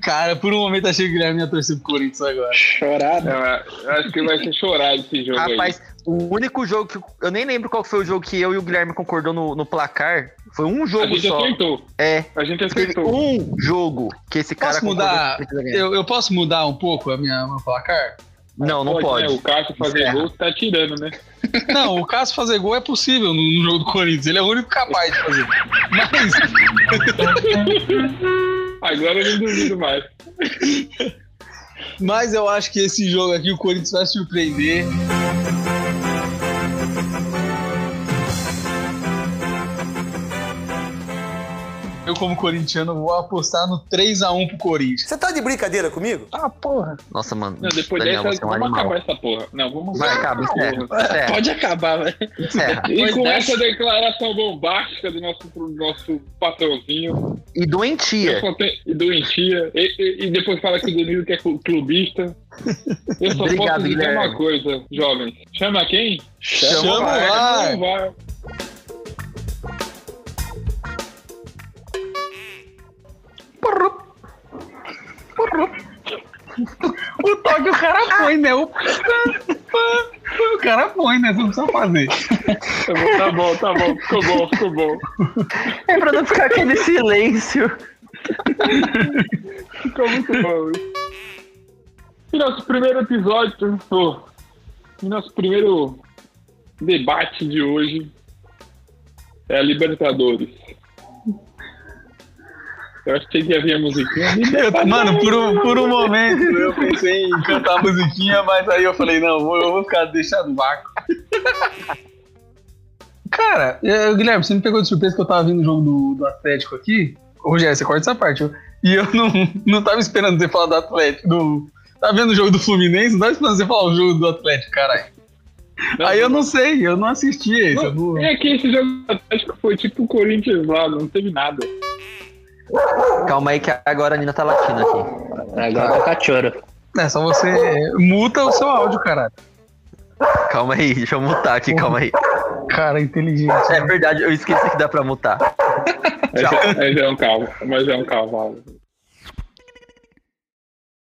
Cara, por um momento achei que o Guilherme ia torcer pro Corinthians agora. Chorado. Eu, eu acho que vai ser chorado esse jogo Rapaz, o único jogo que. Eu nem lembro qual foi o jogo que eu e o Guilherme concordou no, no placar. Foi um aí. A jogo gente só. acertou. É. A gente acertou. um jogo que esse cara Posso mudar? Eu, eu posso mudar um pouco a minha, meu placar? Não, não pode. Né? O Cássio fazer Encerra. gol tá tirando, né? Não, o Cássio fazer gol é possível no, no jogo do Corinthians. Ele é o único capaz de fazer. Mas Agora eu não duvido mais. Mas eu acho que esse jogo aqui o Corinthians vai surpreender. Eu, como corintiano, vou apostar no 3x1 pro Corinthians. Você tá de brincadeira comigo? Ah, porra. Nossa, mano. Não, depois Daniel, dessa, você é um vamos animal. acabar essa porra. Não, vamos Vai, acaba, encerra. Encerra. Pode acabar, velho. E com dessa- essa declaração bombástica do nosso, pro nosso patrãozinho, E doentia. e doentia, e, e- e depois fala que o Danilo que é clu- clubista. Eu só Obrigado, posso dizer Guilherme. uma coisa, jovens. Chama quem? Chama o o O toque o cara foi, né? O, o cara foi, né? Você não precisa fazer. Tá bom, tá bom, ficou bom, ficou bom. É pra não ficar aquele silêncio. Ficou muito bom. E nosso primeiro episódio, e Nosso primeiro debate de hoje é a Libertadores. Eu acho que tinha que haver a musiquinha. Eu- mano, por um, por um momento eu pensei em cantar a musiquinha, mas aí eu falei, não, vou- eu vou ficar deixando no vácuo. Cara, eu- Guilherme, você me pegou de surpresa que eu tava vendo o jogo do, do Atlético aqui. Ô, Rogério, você corta essa parte. eu- e eu não, não tava esperando você falar do Atlético. Do, tava vendo o jogo do Fluminense, não tava esperando você falar o jogo do Atlético, caralho. Aí eu não sei, eu não assisti esse. eu não- É que esse jogo do Atlético foi tipo o Corinthians lá, não teve nada. Calma aí que agora a Nina tá latindo aqui. Agora tá cachorro. É só você muta o seu áudio, caralho. Calma aí, deixa eu mutar aqui, calma aí. Cara, inteligente. É verdade, eu esqueci que dá pra mutar. Mas é, mas é um cavalo, mas é um cavalo.